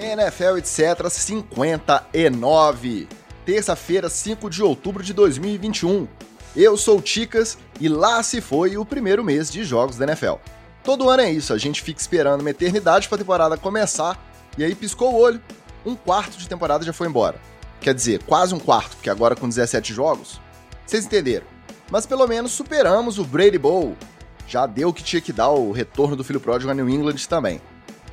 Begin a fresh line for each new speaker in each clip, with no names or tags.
NFL etc 59. Terça-feira, 5 de outubro de 2021. Eu sou o Ticas e lá se foi o primeiro mês de jogos da NFL. Todo ano é isso, a gente fica esperando uma eternidade para a temporada começar e aí piscou o olho, um quarto de temporada já foi embora. Quer dizer, quase um quarto, porque agora com 17 jogos. Vocês entenderam? Mas pelo menos superamos o Brady Bowl. Já deu o que tinha que dar o retorno do filho pródigo a New England também.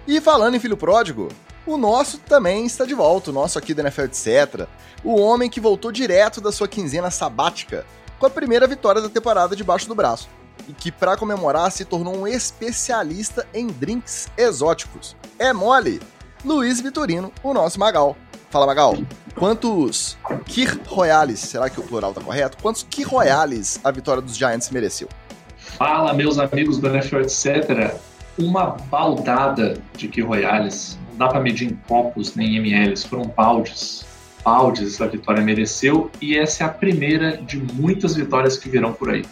E falando em filho pródigo, o nosso também está de volta, o nosso aqui do NFL etc. O homem que voltou direto da sua quinzena sabática com a primeira vitória da temporada debaixo do braço. E que, para comemorar, se tornou um especialista em drinks exóticos. É mole! Luiz Vitorino, o nosso Magal. Fala, Magal. Quantos Kir Royales, será que o plural tá correto? Quantos Kir Royales a vitória dos Giants mereceu?
Fala, meus amigos do NFL, etc. Uma baldada de Kir Royales. Não dá para medir em copos nem em ml, foram baldes. Baldes essa vitória mereceu e essa é a primeira de muitas vitórias que virão por aí.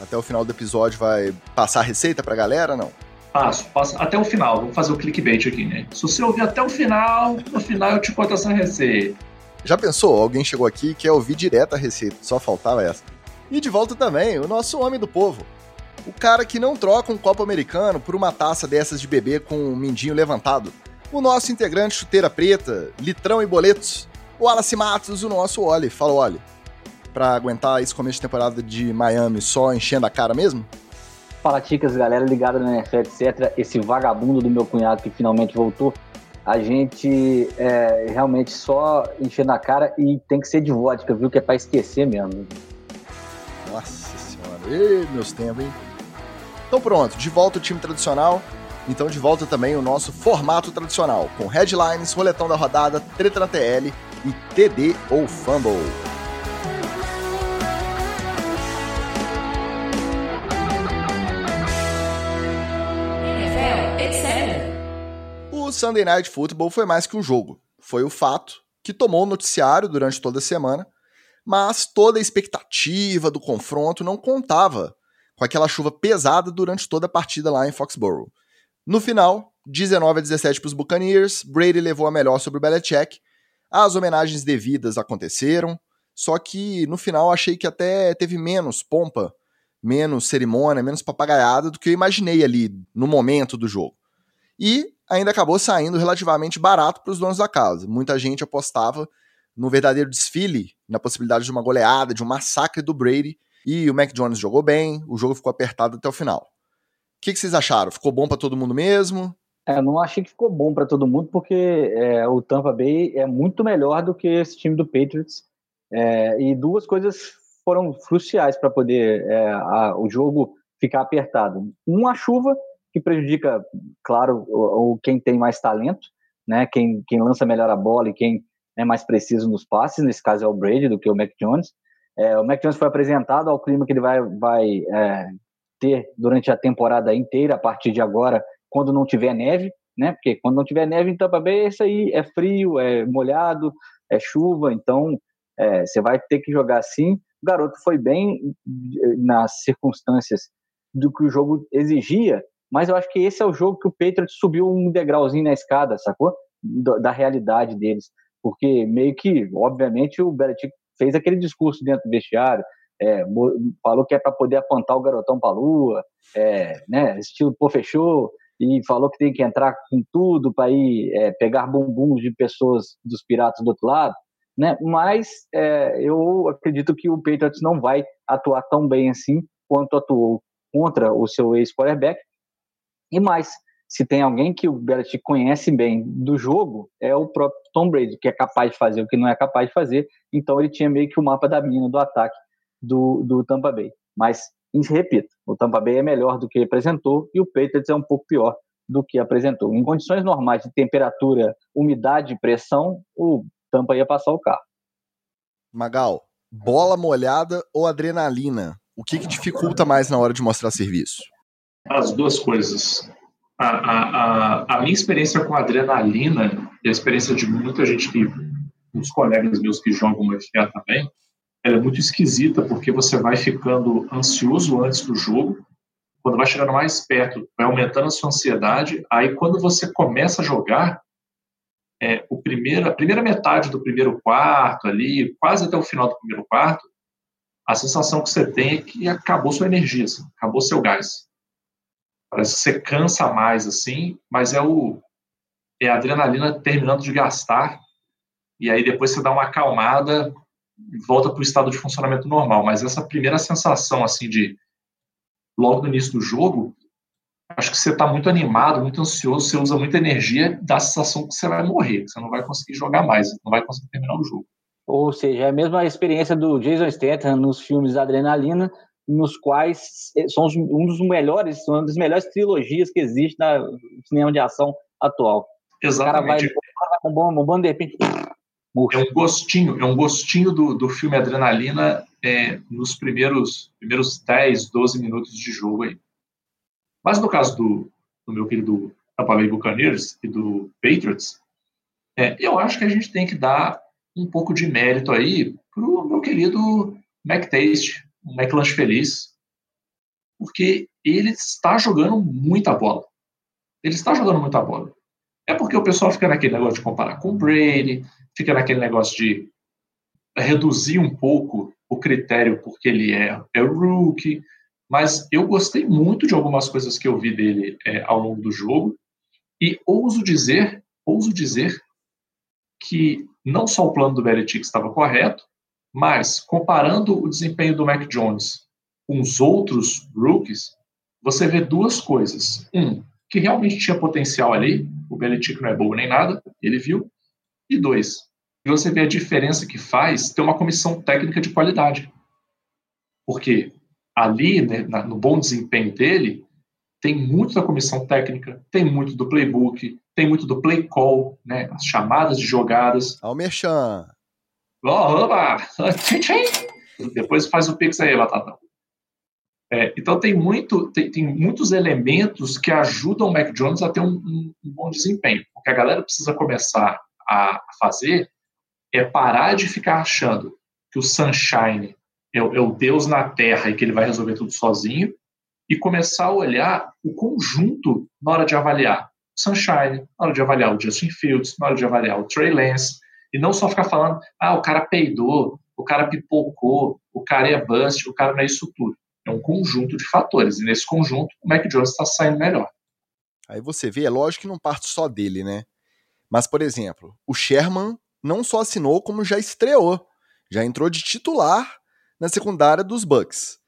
Até o final do episódio vai passar a receita pra galera, não?
Passo, passo até o final. Vamos fazer o clickbait aqui, né? Se você ouvir até o final, no final eu te conto essa receita.
Já pensou? Alguém chegou aqui e quer ouvir direto a receita, só faltava essa. E de volta também, o nosso homem do povo. O cara que não troca um copo americano por uma taça dessas de bebê com um mindinho levantado. O nosso integrante chuteira preta, litrão e boletos. O Wallace Matos, o nosso Oli. Fala, Oli para aguentar esse começo de temporada de Miami só enchendo a cara mesmo?
Fala, Ticas, galera ligada no NFL, etc. Esse vagabundo do meu cunhado que finalmente voltou. A gente é, realmente só enchendo a cara e tem que ser de vodka, viu? Que é pra esquecer mesmo.
Nossa senhora, Ei, meus tempos, hein? Então pronto, de volta o time tradicional. Então de volta também o nosso formato tradicional, com headlines, roletão da rodada, treta na TL e TD ou Fumble. O Sunday Night Football foi mais que um jogo. Foi o fato que tomou o noticiário durante toda a semana, mas toda a expectativa do confronto não contava com aquela chuva pesada durante toda a partida lá em Foxborough. No final, 19 a 17 para os Buccaneers, Brady levou a melhor sobre o Belichick. As homenagens devidas aconteceram, só que no final achei que até teve menos pompa, menos cerimônia, menos papagaiada do que eu imaginei ali no momento do jogo. E ainda acabou saindo relativamente barato para os donos da casa. Muita gente apostava no verdadeiro desfile, na possibilidade de uma goleada, de um massacre do Brady. E o Mac Jones jogou bem, o jogo ficou apertado até o final. O que, que vocês acharam? Ficou bom para todo mundo mesmo?
É, não achei que ficou bom para todo mundo, porque é, o Tampa Bay é muito melhor do que esse time do Patriots. É, e duas coisas foram cruciais para poder é, a, o jogo ficar apertado. Uma, a chuva, que prejudica, claro, o, o, quem tem mais talento, né? Quem, quem lança melhor a bola e quem é mais preciso nos passes, nesse caso é o Brady do que o Mac Jones. É, o Mac Jones foi apresentado ao clima que ele vai, vai é, ter durante a temporada inteira, a partir de agora, quando não tiver neve, né? Porque quando não tiver neve em Tampa Bay, isso aí é frio, é molhado, é chuva, então é, você vai ter que jogar assim. O garoto foi bem nas circunstâncias do que o jogo exigia, mas eu acho que esse é o jogo que o Patriots subiu um degrauzinho na escada, sacou? Da realidade deles. Porque meio que, obviamente, o Belichick fez aquele discurso dentro do vestiário, é, falou que é para poder apontar o garotão para a lua, é, né, estilo pô, fechou, e falou que tem que entrar com tudo para ir é, pegar bumbuns de pessoas dos piratas do outro lado, né? Mas é, eu acredito que o Patriots não vai atuar tão bem assim quanto atuou contra o seu ex-quarterback, e mais, se tem alguém que o Belichick conhece bem do jogo, é o próprio Tom Brady, que é capaz de fazer o que não é capaz de fazer. Então ele tinha meio que o mapa da mina do ataque do, do Tampa Bay. Mas, repito, o Tampa Bay é melhor do que apresentou e o Patriots é um pouco pior do que apresentou. Em condições normais de temperatura, umidade e pressão, o Tampa ia passar o carro.
Magal, bola molhada ou adrenalina? O que, que dificulta mais na hora de mostrar serviço?
As duas coisas. A, a, a, minha experiência com adrenalina e a experiência de muita gente que, uns colegas meus que jogam FA também, ela é muito esquisita porque você vai ficando ansioso antes do jogo, quando vai chegando mais perto, vai aumentando a sua ansiedade, aí quando você começa a jogar, é, o primeiro, a primeira metade do primeiro quarto ali, quase até o final do primeiro quarto, a sensação que você tem é que acabou sua energia, assim, acabou seu gás. Parece que você cansa mais, assim, mas é o é a adrenalina terminando de gastar, e aí depois você dá uma acalmada e volta para o estado de funcionamento normal. Mas essa primeira sensação, assim, de logo no início do jogo, acho que você está muito animado, muito ansioso, você usa muita energia, dá a sensação que você vai morrer, que você não vai conseguir jogar mais, não vai conseguir terminar o jogo.
Ou seja, é a mesma experiência do Jason Statham nos filmes Adrenalina, nos quais são um dos melhores, uma das melhores trilogias que existe no cinema de ação atual.
Exatamente. O cara vai,
com bomba, bomba, de repente.
É um gostinho, é um gostinho do, do filme Adrenalina é, nos primeiros, primeiros 10, 12 minutos de jogo aí. Mas no caso do, do meu querido Tampa Bay Buccaneers e do Patriots, é, eu acho que a gente tem que dar um pouco de mérito aí pro meu querido McTaste, o McLanche Feliz, porque ele está jogando muita bola. Ele está jogando muita bola. É porque o pessoal fica naquele negócio de comparar com o Brady, fica naquele negócio de reduzir um pouco o critério porque ele é, é rookie, mas eu gostei muito de algumas coisas que eu vi dele é, ao longo do jogo e ouso dizer, ouso dizer que não só o plano do Belichick estava correto, mas comparando o desempenho do Mac Jones com os outros rookies, você vê duas coisas. Um, que realmente tinha potencial ali, o Belichick não é bobo nem nada, ele viu. E dois, você vê a diferença que faz ter uma comissão técnica de qualidade. Porque ali, né, no bom desempenho dele, tem muito da comissão técnica, tem muito do playbook, tem muito do play call, né, as chamadas de jogadas.
Almerchan.
Oba! Depois faz o pix aí, Batatão. É, então tem, muito, tem, tem, muitos elementos que ajudam o Mac Jones a ter um, um, um, bom desempenho. O que a galera precisa começar a fazer é parar de ficar achando que o Sunshine é, é o Deus na Terra e que ele vai resolver tudo sozinho e começar a olhar o conjunto na hora de avaliar o Sunshine, na hora de avaliar o Justin Fields, na hora de avaliar o Trey Lance, e não só ficar falando, ah, o cara peidou, o cara pipocou, o cara é bust, o cara não é isso tudo. É um conjunto de fatores. E nesse conjunto, o Mac Jones está saindo melhor.
Aí você vê, é lógico que não parte só dele, né? Mas, por exemplo, o Sherman não só assinou, como já estreou. Já entrou de titular na secundária dos Bucks.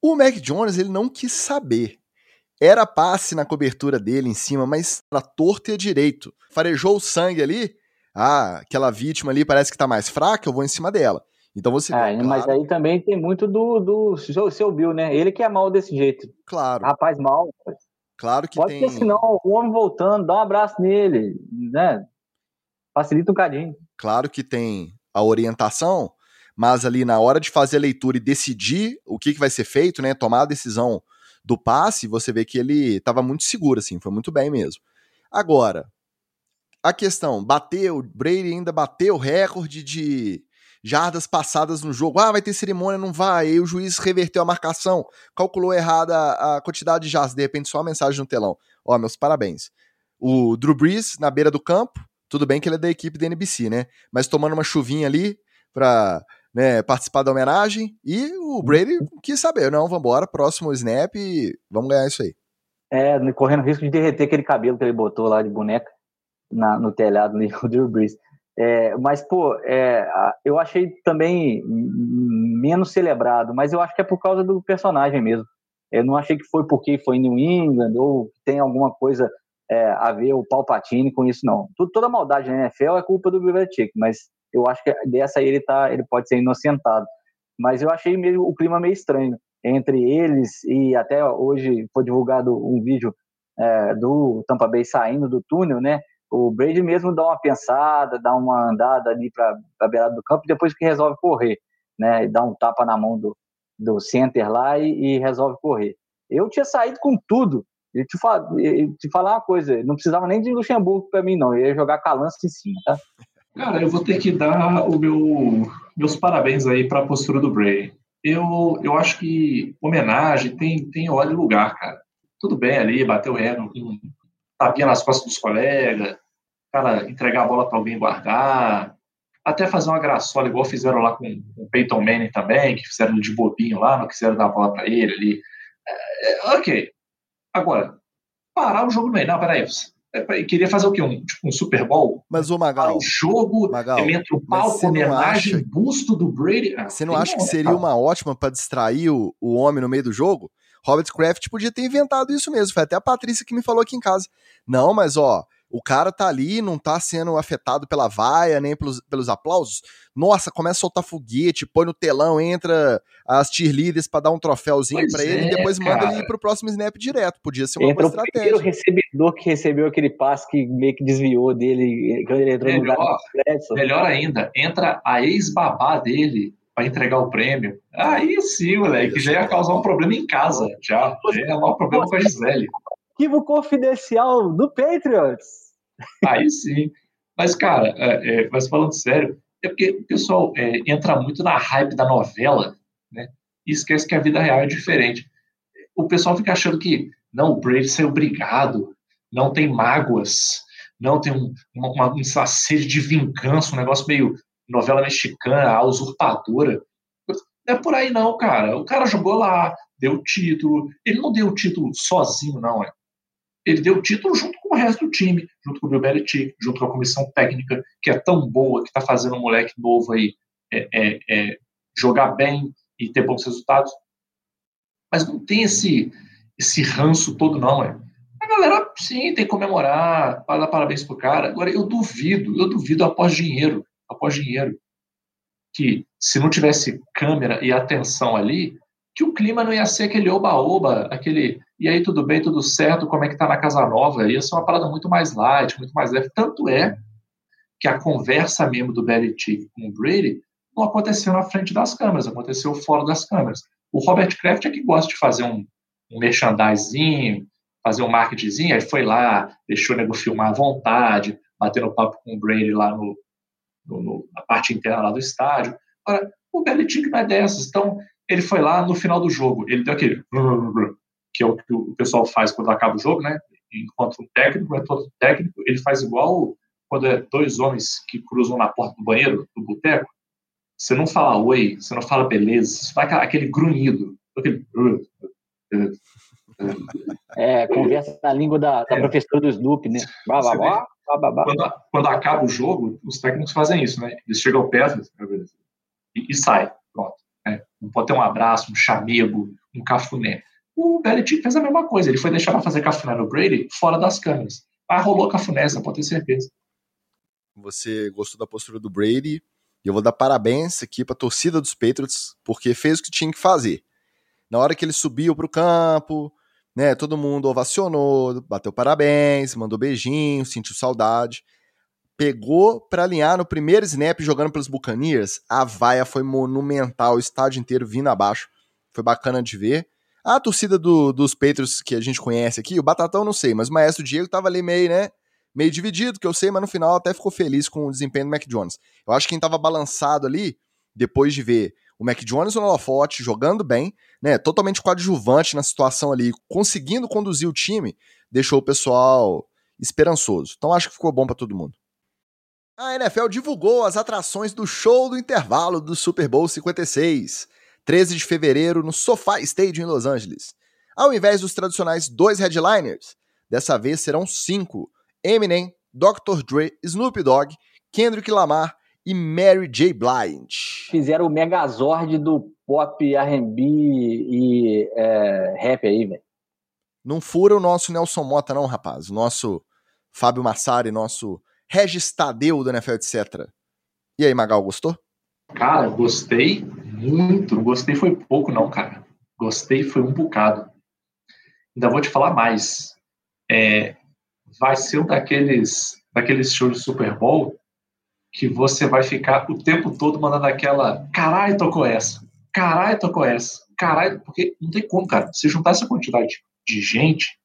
O Mac Jones, ele não quis saber. Era passe na cobertura dele em cima, mas na torta e a direito. Farejou o sangue ali. Ah, aquela vítima ali parece que tá mais fraca, eu vou em cima dela. Então você.
É, mas aí também tem muito do, do seu, seu Bill, né? Ele que é mal desse jeito.
Claro.
Rapaz mal.
Claro que
Pode
tem.
Pode ser senão o homem voltando, dá um abraço nele, né? Facilita um cadinho.
Claro que tem a orientação, mas ali na hora de fazer a leitura e decidir o que, que vai ser feito, né? Tomar a decisão do passe, você vê que ele estava muito seguro, assim, foi muito bem mesmo. Agora, a questão, bateu, Brady ainda bateu o recorde de jardas passadas no jogo. Ah, vai ter cerimônia, não vai. Aí o juiz reverteu a marcação, calculou errada a quantidade de jardas, de repente só uma mensagem no telão. Ó, meus parabéns. O Drew Brees na beira do campo, tudo bem que ele é da equipe da NBC, né? Mas tomando uma chuvinha ali pra né, participar da homenagem. E o Brady quis saber, não, vambora, próximo snap e vamos ganhar isso aí.
É, correndo risco de derreter aquele cabelo que ele botou lá de boneca na, no telhado ali, o Drew Brees. É, mas, pô, é, eu achei também menos celebrado, mas eu acho que é por causa do personagem mesmo. Eu não achei que foi porque foi New England ou tem alguma coisa é, a ver o Palpatine com isso, não. Tudo, toda maldade na NFL é culpa do Belichick, mas eu acho que dessa aí ele, tá, ele pode ser inocentado. Mas eu achei meio, o clima meio estranho entre eles e até hoje foi divulgado um vídeo é, do Tampa Bay saindo do túnel, né? O Brady mesmo dá uma pensada, dá uma andada ali para a beirada do campo, depois que resolve correr, né? Dá um tapa na mão do, do center lá e, e resolve correr. Eu tinha saído com tudo. E te, fal, te falar uma coisa, não precisava nem de Luxemburgo para mim, não. Eu ia jogar calanço em cima, tá?
Cara, eu vou ter que dar o meu, meus parabéns aí para a postura do Brady. Eu, eu acho que homenagem tem, tem hora e lugar, cara. Tudo bem ali, bateu ego, tapinha nas costas dos colegas, cara entregar a bola para alguém guardar, até fazer uma graçola, igual fizeram lá com, com o Peyton Manning também, que fizeram de bobinho lá, não quiseram dar a bola para ele ali. É, é, ok. Agora, parar o jogo no meio. Não, peraí. É, queria fazer o quê? Um, tipo, um Super Bowl?
Mas o Magal.
Um jogo,
Magal,
entre o palco, homenagem, acha, busto do Brady.
Ah, você não acha que seria uma ótima para distrair o, o homem no meio do jogo? Robert Kraft podia ter inventado isso mesmo. Foi até a Patrícia que me falou aqui em casa. Não, mas ó, o cara tá ali, não tá sendo afetado pela vaia, nem pelos, pelos aplausos. Nossa, começa a soltar foguete, põe no telão, entra as cheerleaders para dar um troféuzinho para ele e depois cara. manda ele ir pro próximo snap direto. Podia ser uma
entra
boa estratégia.
o recebedor que recebeu aquele passe que meio que desviou dele quando ele entrou melhor,
no Melhor ainda, entra a ex-babá dele para entregar o prêmio. Aí sim, moleque, já ia causar um problema em casa. Já, já ia um problema com a Gisele.
Arquivo confidencial do Patriots.
Aí sim. Mas, cara, é, é, mas falando sério, é porque o pessoal é, entra muito na hype da novela, né? E esquece que a vida real é diferente. O pessoal fica achando que, não, o Brady ser obrigado, não tem mágoas, não tem um, uma, uma sede de vingança, um negócio meio novela mexicana, a usurpadora. Não é por aí não, cara. O cara jogou lá, deu título. Ele não deu o título sozinho, não. É ele deu o título junto com o resto do time, junto com o Belichick, junto com a comissão técnica, que é tão boa, que está fazendo um moleque novo aí é, é, é, jogar bem e ter bons resultados. Mas não tem esse, esse ranço todo, não. É. A galera, sim, tem que comemorar, dar parabéns pro cara. Agora, eu duvido, eu duvido após dinheiro, após dinheiro, que se não tivesse câmera e atenção ali, que o clima não ia ser aquele oba-oba, aquele e aí tudo bem, tudo certo, como é que tá na casa nova? Ia ser uma parada muito mais light, muito mais leve. Tanto é que a conversa mesmo do Belichick com o Brady não aconteceu na frente das câmeras, aconteceu fora das câmeras. O Robert Kraft é que gosta de fazer um, um merchandising, fazer um marketingzinho, aí foi lá, deixou o nego filmar à vontade, batendo papo com o Brady lá no, no, no, na parte interna lá do estádio. Agora, o Belichick não é dessas, então ele foi lá no final do jogo, ele deu aquele que é o que o pessoal faz quando acaba o jogo, né? Encontra um técnico, entra outro técnico, ele faz igual quando é dois homens que cruzam na porta do banheiro, do boteco. Você não fala oi, você não fala beleza, você faz aquele grunhido, aquele...
É, conversa na língua da, da é. professora do Snoop, né? Bah, bah, bah,
quando, quando, acaba o jogo, os técnicos fazem isso, né? Eles chegam perto e, e saem. Pronto. Né? Não pode ter um abraço, um chamego, um cafuné. O Belichick fez a mesma coisa. Ele foi deixar para fazer cafuné no Brady fora das câmeras. Mas rolou cafuné, você pode ter certeza.
Você gostou da postura do Brady. E eu vou dar parabéns aqui para a torcida dos Patriots, porque fez o que tinha que fazer. Na hora que ele subiu para o campo, né, todo mundo ovacionou, bateu parabéns, mandou beijinho, sentiu saudade. Pegou para alinhar no primeiro snap jogando pelos Buccaneers, a vaia foi monumental, o estádio inteiro vindo abaixo. Foi bacana de ver. A torcida do, dos Patriots que a gente conhece aqui, o Batatão não sei, mas o Maestro Diego tava ali meio, né? Meio dividido, que eu sei, mas no final até ficou feliz com o desempenho do Mac Jones. Eu acho que quem tava balançado ali, depois de ver o Mac Jones no holofote, jogando bem, né? Totalmente coadjuvante na situação ali, conseguindo conduzir o time, deixou o pessoal esperançoso. Então acho que ficou bom para todo mundo. A NFL divulgou as atrações do show do intervalo do Super Bowl 56. 13 de fevereiro, no SoFi Stadium em Los Angeles. Ao invés dos tradicionais dois headliners, dessa vez serão cinco: Eminem, Dr. Dre, Snoop Dogg, Kendrick Lamar e Mary J. Blige.
Fizeram o megazord do pop, R&B e é, rap aí, velho.
Não fura o nosso Nelson Mota não, rapaz. O nosso Fábio Massari, nosso Regis Tadeu do NFL, etc. E aí, Magal, gostou?
Cara, gostei muito. Gostei foi pouco, não, cara. Gostei foi um bocado. Ainda vou te falar mais. É, vai ser um daqueles, daqueles shows de Super Bowl que você vai ficar o tempo todo mandando aquela caralho, tocou essa, caralho, tocou essa, caralho, porque não tem como, cara. Se juntar essa quantidade de gente,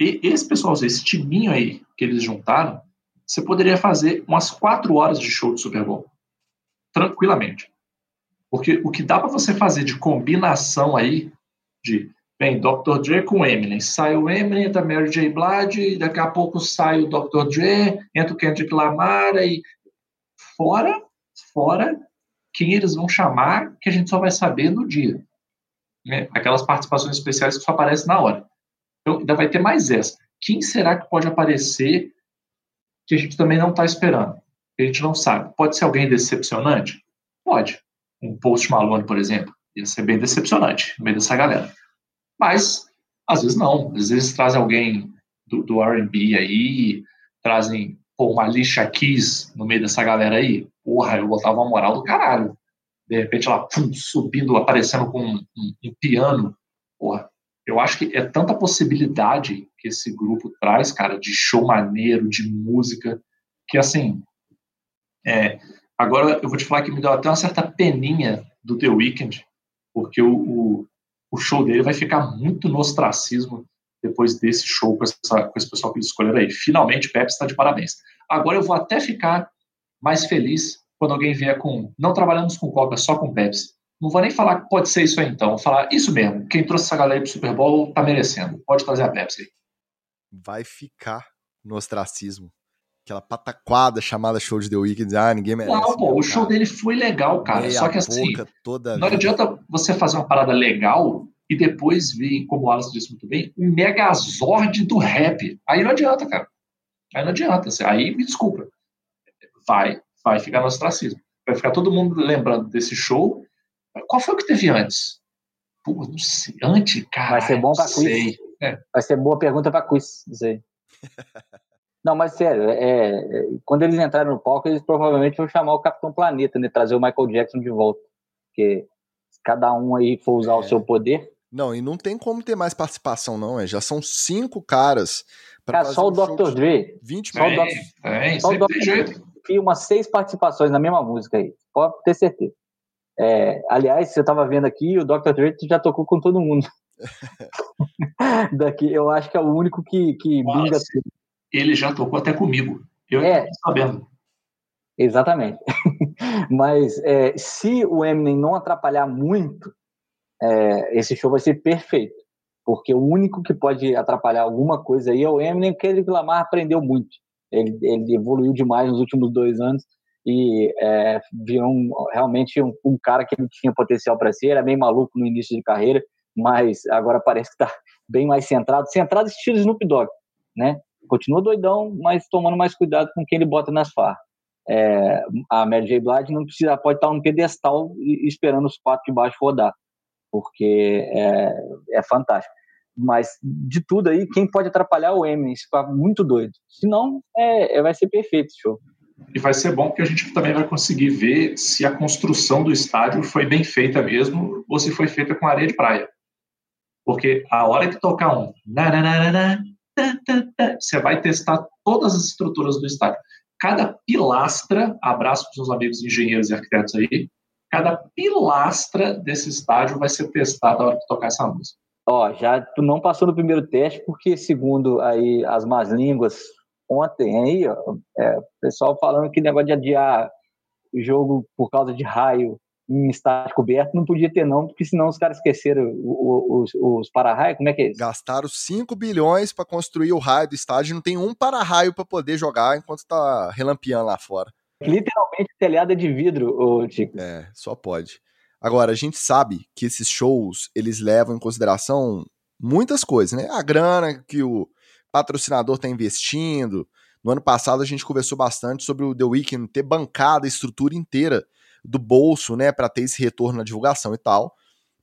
e esse pessoal, esse timinho aí que eles juntaram, você poderia fazer umas quatro horas de show de Super Bowl tranquilamente. Porque o que dá para você fazer de combinação aí, de Vem Dr. Dre com Eminem. Sai o Eminem, entra Mary J. Blige, daqui a pouco sai o Dr. Dre, entra o Kendrick Lamar, e fora, fora quem eles vão chamar, que a gente só vai saber no dia. Né? Aquelas participações especiais que só aparecem na hora. Então, ainda vai ter mais essa. Quem será que pode aparecer que a gente também não está esperando? A gente não sabe. Pode ser alguém decepcionante? Pode. Um Post Malone, por exemplo. Ia ser bem decepcionante no meio dessa galera. Mas, às vezes não. Às vezes trazem alguém do, do R&B aí, trazem pô, uma lixa Keys no meio dessa galera aí. Porra, eu botava uma moral do caralho. De repente ela pum, subindo, aparecendo com um, um, um piano. Porra, eu acho que é tanta possibilidade que esse grupo traz, cara, de show maneiro, de música, que assim. É, agora eu vou te falar que me deu até uma certa peninha do The Weeknd, porque o, o, o show dele vai ficar muito no ostracismo depois desse show com, essa, com esse pessoal que eles escolheram aí. Finalmente, Pepsi está de parabéns. Agora eu vou até ficar mais feliz quando alguém vier com. Não trabalhamos com Coca, só com Pepsi. Não vou nem falar que pode ser isso aí, então. Vou falar isso mesmo. Quem trouxe essa galera aí pro Super Bowl tá merecendo. Pode trazer a Pepsi.
Vai ficar no ostracismo. Aquela pataquada chamada show de The Weeknd. Ah, ninguém merece.
Não, pô, o show dele foi legal, cara. Meia Só que assim, não adianta você fazer uma parada legal e depois vir, como o Wallace disse muito bem, um megazord do rap. Aí não adianta, cara. Aí não adianta. Aí me desculpa. Vai, vai ficar no ostracismo. Vai ficar todo mundo lembrando desse show. Qual foi o que teve antes? Pô, não sei. Antes, cara.
Vai ser bom pra quiz. É. Vai ser boa pergunta pra quiz, sei. Não, mas sério, é, é, quando eles entraram no palco, eles provavelmente vão chamar o Capitão Planeta, né? Trazer o Michael Jackson de volta. Porque cada um aí for usar é. o seu poder.
Não, e não tem como ter mais participação, não. É. Já são cinco caras.
Cara, só o Dr. Dre.
20
só o Dr. É, só o Dr. Dre e umas seis participações na mesma música aí. Pode ter certeza. É, aliás, você estava vendo aqui, o Dr. Dre já tocou com todo mundo. Daqui, eu acho que é o único que, que
binga tudo ele já tocou até comigo. Eu é, sabendo.
Exatamente. Mas é, se o Eminem não atrapalhar muito, é, esse show vai ser perfeito. Porque o único que pode atrapalhar alguma coisa aí é o Eminem, que ele Lamar aprendeu muito. Ele, ele evoluiu demais nos últimos dois anos e é, virou um, realmente um, um, cara que ele tinha potencial para ser. Era meio maluco no início de carreira, mas agora parece que está bem mais centrado centrado estilo Snoop Dogg, né? continua doidão, mas tomando mais cuidado com quem ele bota nas farras. É, a Mary J. Blige não precisa, pode estar no pedestal esperando os quatro de baixo rodar, porque é, é fantástico. Mas de tudo aí, quem pode atrapalhar o Eminem, se ficar muito doido. Senão, é, é, vai ser perfeito o show.
E vai ser bom porque a gente também vai conseguir ver se a construção do estádio foi bem feita mesmo ou se foi feita com areia de praia. Porque a hora que tocar um você vai testar todas as estruturas do estádio. Cada pilastra, abraço para os meus amigos engenheiros e arquitetos aí, cada pilastra desse estádio vai ser testada na hora de tocar essa música.
Ó, já tu não passou no primeiro teste, porque segundo aí as más línguas, ontem aí, ó, é, o pessoal falando que negócio de adiar jogo por causa de raio em estádio coberto, não podia ter não, porque senão os caras esqueceram os, os, os para-raio, como é que é isso?
Gastaram 5 bilhões para construir o raio do estádio, não tem um para-raio para poder jogar enquanto tá relampeando lá fora.
Literalmente telhada de vidro, ô Tico.
É, só pode. Agora, a gente sabe que esses shows, eles levam em consideração muitas coisas, né? A grana que o patrocinador tá investindo. No ano passado a gente conversou bastante sobre o The Weeknd ter bancado a estrutura inteira do bolso, né, para ter esse retorno na divulgação e tal.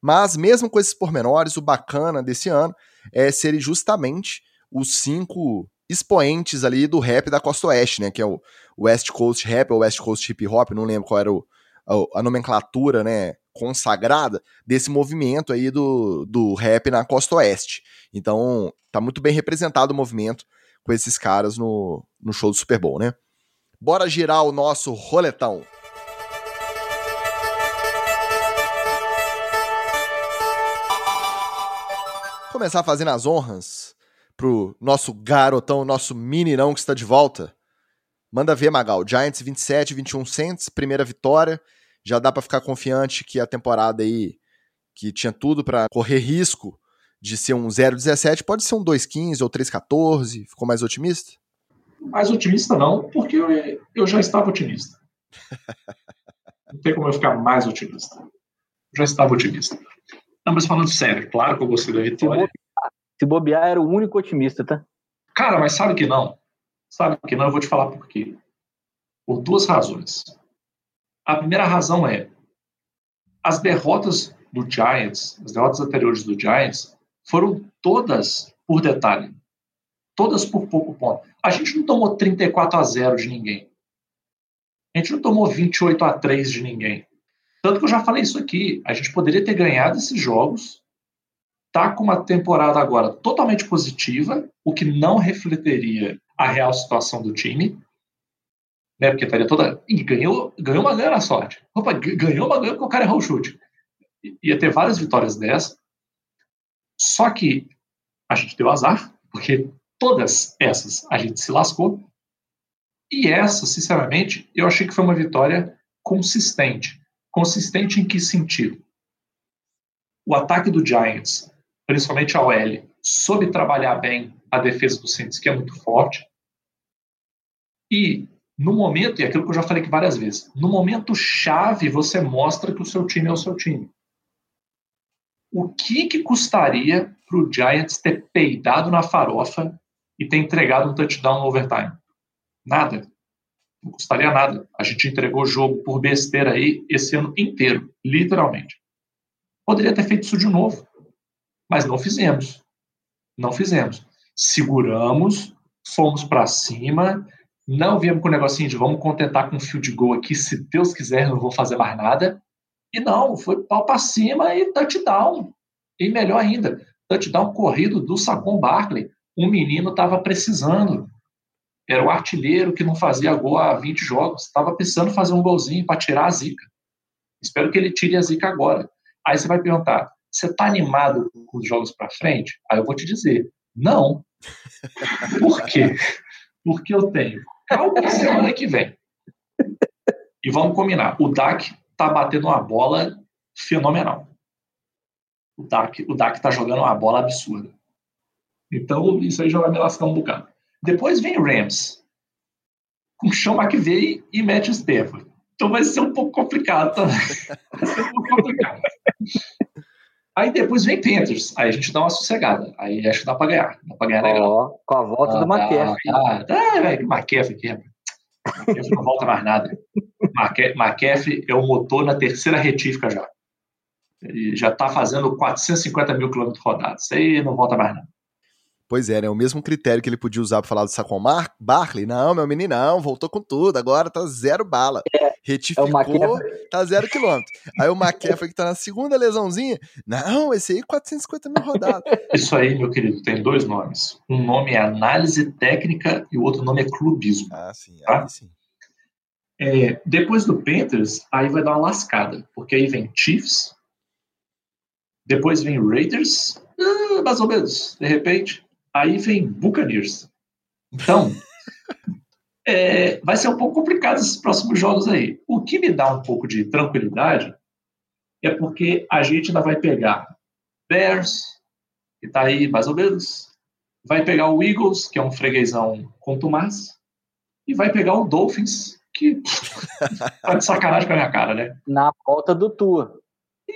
Mas mesmo com esses pormenores, o bacana desse ano é serem justamente os cinco expoentes ali do rap da Costa Oeste, né, que é o West Coast Rap ou West Coast Hip Hop, não lembro qual era o, a, a, nomenclatura, né, consagrada desse movimento aí do, do rap na Costa Oeste. Então, tá muito bem representado o movimento com esses caras no, no show do Super Bowl, né? Bora girar o nosso roletão. começar fazendo as honras pro nosso garotão, nosso meninão que está de volta. Manda ver, Magal. Giants 27, 21 cents, primeira vitória. Já dá para ficar confiante que a temporada aí, que tinha tudo para correr risco de ser um 0,17, pode ser um 2,15 ou 3,14? Ficou mais otimista?
Mais otimista não, porque eu, eu já estava otimista. não tem como eu ficar mais otimista. Eu já estava otimista. Não, mas falando sério, claro que eu gostei da vitória. Se
bobear, era o único otimista, tá?
Cara, mas sabe que não? Sabe que não? Eu vou te falar por quê. Por duas razões. A primeira razão é as derrotas do Giants, as derrotas anteriores do Giants, foram todas por detalhe. Todas por pouco ponto. A gente não tomou 34 a 0 de ninguém. A gente não tomou 28 a 3 de ninguém. Tanto que eu já falei isso aqui. A gente poderia ter ganhado esses jogos, tá com uma temporada agora totalmente positiva, o que não refletiria a real situação do time, né? Porque estaria toda. Ih, ganhou, ganhou uma ganha na sorte. Opa, ganhou uma ganha porque o cara errou o chute. Ia ter várias vitórias dessa. Só que a gente deu azar, porque todas essas a gente se lascou. E essa, sinceramente, eu achei que foi uma vitória consistente. Consistente em que sentido? O ataque do Giants, principalmente a OL, soube trabalhar bem a defesa do Saints, que é muito forte. E no momento, e aquilo que eu já falei aqui várias vezes, no momento chave você mostra que o seu time é o seu time. O que, que custaria para o Giants ter peidado na farofa e ter entregado um touchdown no overtime? Nada. Não custaria nada. A gente entregou o jogo por besteira aí esse ano inteiro, literalmente. Poderia ter feito isso de novo, mas não fizemos. Não fizemos. Seguramos, fomos para cima, não viemos com o negocinho de vamos contentar com um fio de gol aqui, se Deus quiser, não vou fazer mais nada. E não, foi pau para cima e touchdown. E melhor ainda, touchdown corrido do Sacon Barkley. Um menino estava precisando. Era o artilheiro que não fazia gol há 20 jogos. Estava precisando fazer um golzinho para tirar a zica. Espero que ele tire a zica agora. Aí você vai perguntar: você está animado com os jogos para frente? Aí eu vou te dizer: não. Por quê? Porque eu tenho calma semana que vem. E vamos combinar. O Dak tá batendo uma bola fenomenal. O Dak, o Dak tá jogando uma bola absurda. Então, isso aí já vai me lascar um bocado. Depois vem o Rams. Com Sean McVay e Matt Stafford. Então vai ser um pouco complicado também. Vai ser um pouco complicado. Aí depois vem Panthers. Aí a gente dá uma sossegada. Aí acho que dá pra ganhar. Dá pra ganhar legal.
com a volta ah, do McCaffrey.
Ah, ah, velho, McCaffrey aqui. McCaffrey não volta mais nada. McCaffrey é o motor na terceira retífica já. Ele já tá fazendo 450 mil quilômetros rodados. Isso aí não volta mais nada.
Pois é, né? O mesmo critério que ele podia usar para falar do Saquon Mar Barkley. Não, meu meninão, voltou com tudo, agora tá zero bala. É, Retificou, é tá zero quilômetro. Aí o McCaffrey que tá na segunda lesãozinha. Não, esse aí 450 mil rodadas.
Isso aí, meu querido, tem dois nomes. Um nome é análise técnica e o outro nome é clubismo.
Ah, sim, tá? aí sim.
É, depois do Panthers, aí vai dar uma lascada, porque aí vem Chiefs, depois vem Raiders, ah, mais ou menos, de repente. Aí vem Buccaneers. Então, é, vai ser um pouco complicado esses próximos jogos aí. O que me dá um pouco de tranquilidade é porque a gente ainda vai pegar Bears, que está aí mais ou menos, vai pegar o Eagles, que é um freguesão contumaz, e vai pegar o Dolphins, que tá de sacanagem com a minha cara, né?
Na volta do Tour.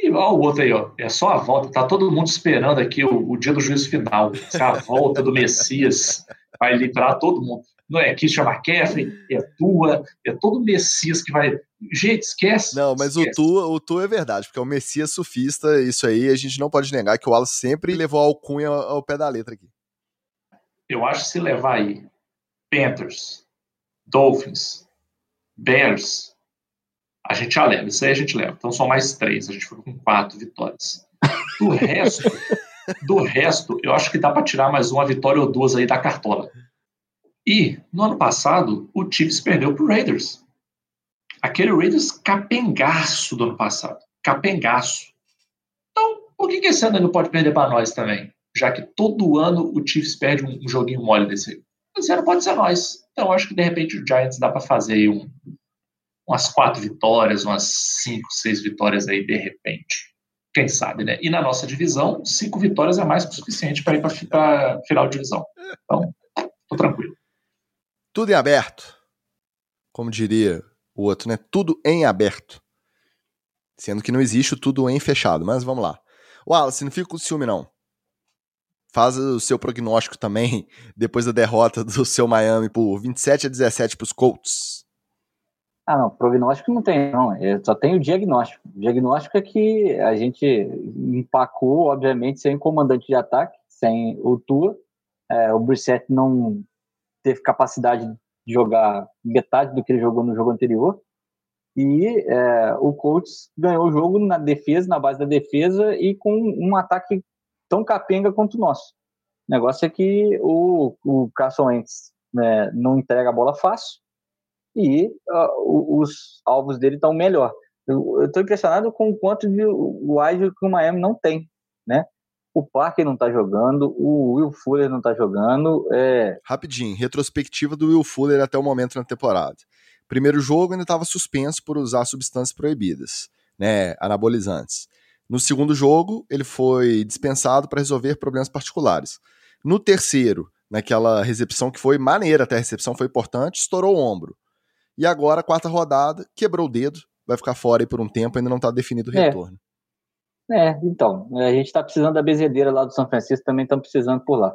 E ó, o outro aí, ó. É só a volta. Tá todo mundo esperando aqui o, o dia do juízo final. A volta do Messias vai livrar todo mundo. Não é Christian McCaffrey, é Tua, é todo o Messias que vai. Gente, esquece.
Não, mas
esquece.
o Tua, o Tua é verdade, porque é o Messias sufista, isso aí a gente não pode negar que o Wallace sempre levou a alcunha ao pé da letra aqui.
Eu acho que se levar aí Panthers, Dolphins, Bears, a gente já leva, isso aí a gente leva. Então são mais três, a gente foi com quatro vitórias. Do resto, do resto, eu acho que dá para tirar mais uma vitória ou duas aí da cartola. E no ano passado, o Chiefs perdeu pro Raiders. Aquele Raiders capengaço do ano passado. Capengaço. Então, por que, que esse ano não pode perder para nós também? Já que todo ano o Chiefs perde um, um joguinho mole desse. Esse ano pode ser nós. Então, acho que de repente o Giants dá para fazer aí um, umas quatro vitórias, umas cinco, seis vitórias aí de repente. quem sabe, né? E na nossa divisão, cinco vitórias é mais que o suficiente para ir para final de divisão. Então, tô tranquilo.
Tudo em aberto. Como diria o outro, né? Tudo em aberto. Sendo que não existe tudo em fechado, mas vamos lá. Wallace, não fica com ciúme, não. Faz o seu prognóstico também, depois da derrota do seu Miami por 27 a 17 para os Colts.
Ah, não, prognóstico não tem, não. Eu só tenho o diagnóstico. O diagnóstico é que a gente empacou, obviamente, sem comandante de ataque, sem o Tua. É, o Brissett não teve capacidade de jogar metade do que ele jogou no jogo anterior. E é, o Colts ganhou o jogo na defesa, na base da defesa e com um ataque tão capenga quanto o nosso. O negócio é que o, o Carson Wentz né, não entrega a bola fácil e uh, os alvos dele estão melhor. Eu estou impressionado com o quanto de wide que o Miami não tem, né? O Parker não está jogando, o Will Fuller não está jogando. É...
Rapidinho, retrospectiva do Will Fuller até o momento na temporada. Primeiro jogo ainda estava suspenso por usar substâncias proibidas, né, anabolizantes. No segundo jogo, ele foi dispensado para resolver problemas particulares. No terceiro, naquela recepção que foi maneira, até a recepção foi importante, estourou o ombro. E agora, quarta rodada, quebrou o dedo, vai ficar fora aí por um tempo, ainda não está definido o é. retorno.
É, então, a gente está precisando da bezedeira lá do São Francisco, também estamos precisando por lá.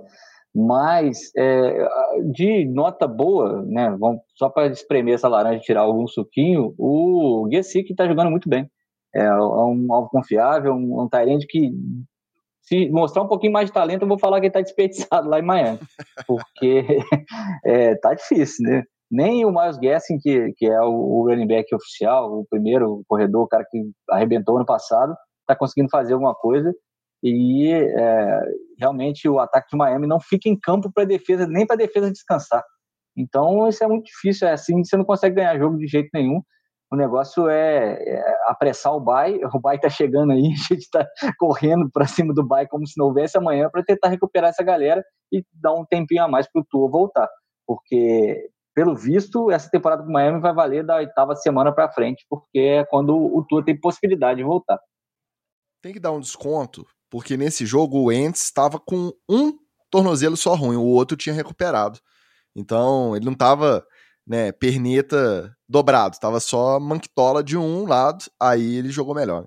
Mas é, de nota boa, né? Vamos, só para espremer essa laranja e tirar algum suquinho, o Gessick está jogando muito bem. É, é um alvo confiável, um, um Tyrande que se mostrar um pouquinho mais de talento, eu vou falar que ele está desperdiçado lá em Miami. Porque é, tá difícil, né? Nem o Miles Gassing, que, que é o, running back oficial, o primeiro corredor, o cara que arrebentou no passado, está conseguindo fazer alguma coisa e é, realmente o ataque de Miami não fica em campo para defesa nem para defesa descansar. Então isso é muito difícil, é assim você não consegue ganhar jogo de jeito nenhum. O negócio é, é apressar o Bay, o Bay está chegando aí, a gente está correndo para cima do Bay como se não houvesse amanhã para tentar recuperar essa galera e dar um tempinho a mais para o Tua voltar, porque pelo visto essa temporada do Miami vai valer da oitava semana para frente, porque é quando o Tua tem possibilidade de voltar
tem que dar um desconto, porque nesse jogo o Ents estava com um tornozelo só ruim, o outro tinha recuperado. Então ele não estava né, perneta dobrado, estava só manquitola de um lado, aí ele jogou melhor.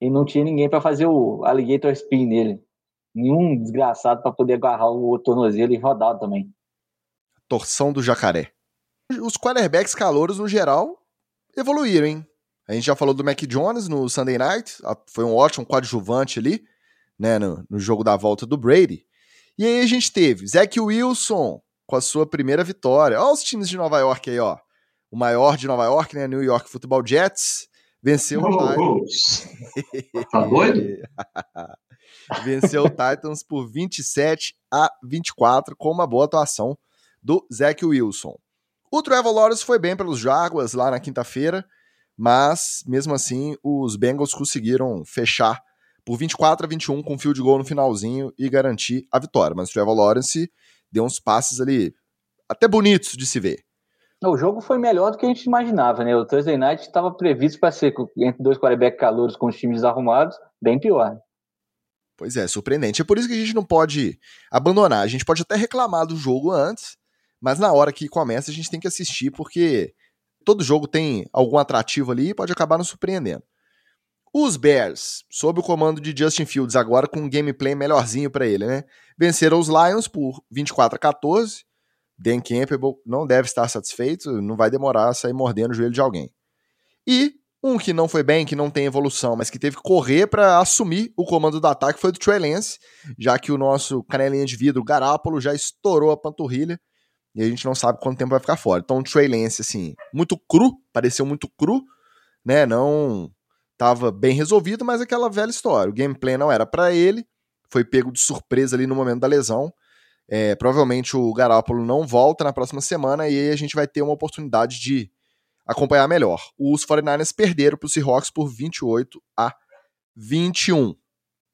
E não tinha ninguém para fazer o alligator spin nele. Nenhum desgraçado para poder agarrar o tornozelo e rodar também.
Torção do jacaré. Os quarterbacks calouros, no geral, evoluíram, hein? A gente já falou do Mac Jones no Sunday Night, foi um ótimo coadjuvante ali, né, no, no jogo da volta do Brady. E aí a gente teve Zach Wilson com a sua primeira vitória. Olha os times de Nova York aí, ó. O maior de Nova York, né, New York Football Jets, venceu oh, o
Titans. tá doido?
venceu o Titans por 27 a 24 com uma boa atuação do Zach Wilson. O Trevor Lawrence foi bem pelos Jaguars lá na quinta-feira, mas mesmo assim os Bengals conseguiram fechar por 24 a 21 com field goal no finalzinho e garantir a vitória. Mas o Trevor Lawrence deu uns passes ali até bonitos de se ver.
O jogo foi melhor do que a gente imaginava, né? O Thursday Night estava previsto para ser entre dois quarterback calouros com os times desarrumados, bem pior.
Pois é, surpreendente. É por isso que a gente não pode abandonar. A gente pode até reclamar do jogo antes, mas na hora que começa a gente tem que assistir, porque todo jogo tem algum atrativo ali e pode acabar nos surpreendendo. Os Bears, sob o comando de Justin Fields, agora com um gameplay melhorzinho para ele, né? Venceram os Lions por 24 a 14. Dan Campbell não deve estar satisfeito, não vai demorar a sair mordendo o joelho de alguém. E um que não foi bem, que não tem evolução, mas que teve que correr para assumir o comando do ataque foi do Trey Lance, já que o nosso canelinha de vidro, Garápolo, já estourou a panturrilha e a gente não sabe quanto tempo vai ficar fora. Então o Trey Lance, assim, muito cru, pareceu muito cru, né? Não tava bem resolvido, mas aquela velha história. O gameplay não era para ele, foi pego de surpresa ali no momento da lesão. É, provavelmente o Garoppolo não volta na próxima semana e aí a gente vai ter uma oportunidade de acompanhar melhor. Os 49ers perderam para os Seahawks por 28 a 21.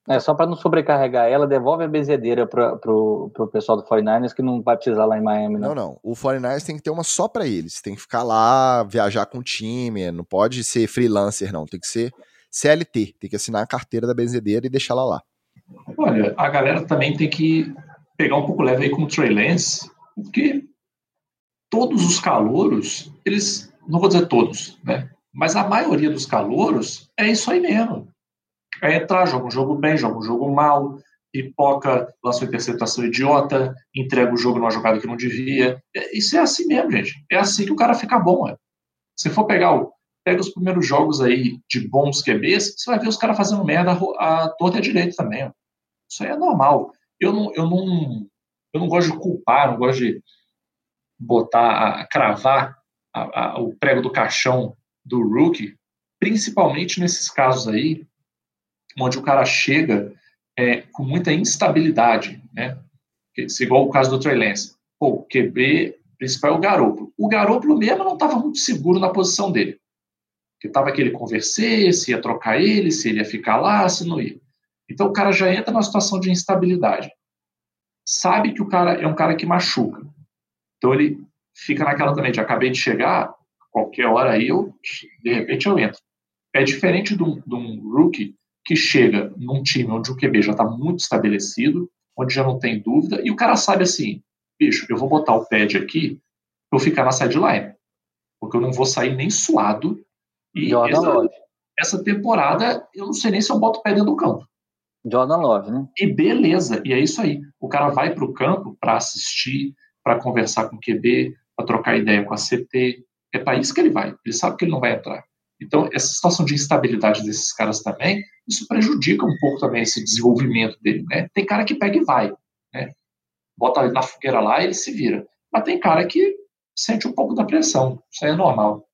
É, só para não sobrecarregar ela, devolve a bezedeira para pro, pro pessoal do 49ers que não vai precisar lá em Miami,
não. Não, não. O 49ers tem que ter uma só para eles. Tem que ficar lá, viajar com o time, não pode ser freelancer, não. Tem que ser CLT, tem que assinar a carteira da benzedeira e deixá-la lá.
Olha, a galera também tem que pegar um pouco leve aí com o Trey Lance, porque todos os calouros, eles, não vou dizer todos, né? Mas a maioria dos calouros é isso aí mesmo. É entrar, joga um jogo bem, joga um jogo mal, pipoca, lança uma interceptação idiota, entrega o jogo numa jogada que não devia. É, isso é assim mesmo, gente. É assim que o cara fica bom. É. Se for pegar o, pega os primeiros jogos aí de bons QBs, você vai ver os caras fazendo merda a torta e a direita também. Ó. Isso aí é normal. Eu não, eu não, eu não gosto de culpar, não gosto de botar, a, cravar a, a, o prego do caixão do rookie, principalmente nesses casos aí, onde o cara chega é, com muita instabilidade, né? Igual o caso do Trey Lance. Pô, o QB principal é o Garoppolo. O Garoppolo mesmo não estava muito seguro na posição dele. Que estava que ele se ia trocar ele, se ele ia ficar lá, se não ia. Então o cara já entra numa situação de instabilidade. Sabe que o cara é um cara que machuca. Então ele fica naquela também de acabei de chegar, qualquer hora aí eu, de repente eu entro. É diferente de um, de um rookie que chega num time onde o QB já está muito estabelecido, onde já não tem dúvida, e o cara sabe assim, bicho, eu vou botar o pad aqui eu ficar na sideline, porque eu não vou sair nem suado. E essa, essa, temporada, eu não sei nem se eu boto o pé dentro do campo.
Jordan Love, né?
E beleza, e é isso aí. O cara vai para o campo para assistir, para conversar com o QB, para trocar ideia com a CT. É para isso que ele vai. Ele sabe que ele não vai entrar. Então, essa situação de instabilidade desses caras também, isso prejudica um pouco também esse desenvolvimento dele, né? Tem cara que pega e vai, né? Bota ele na fogueira lá e ele se vira. Mas tem cara que sente um pouco da pressão. Isso aí é normal.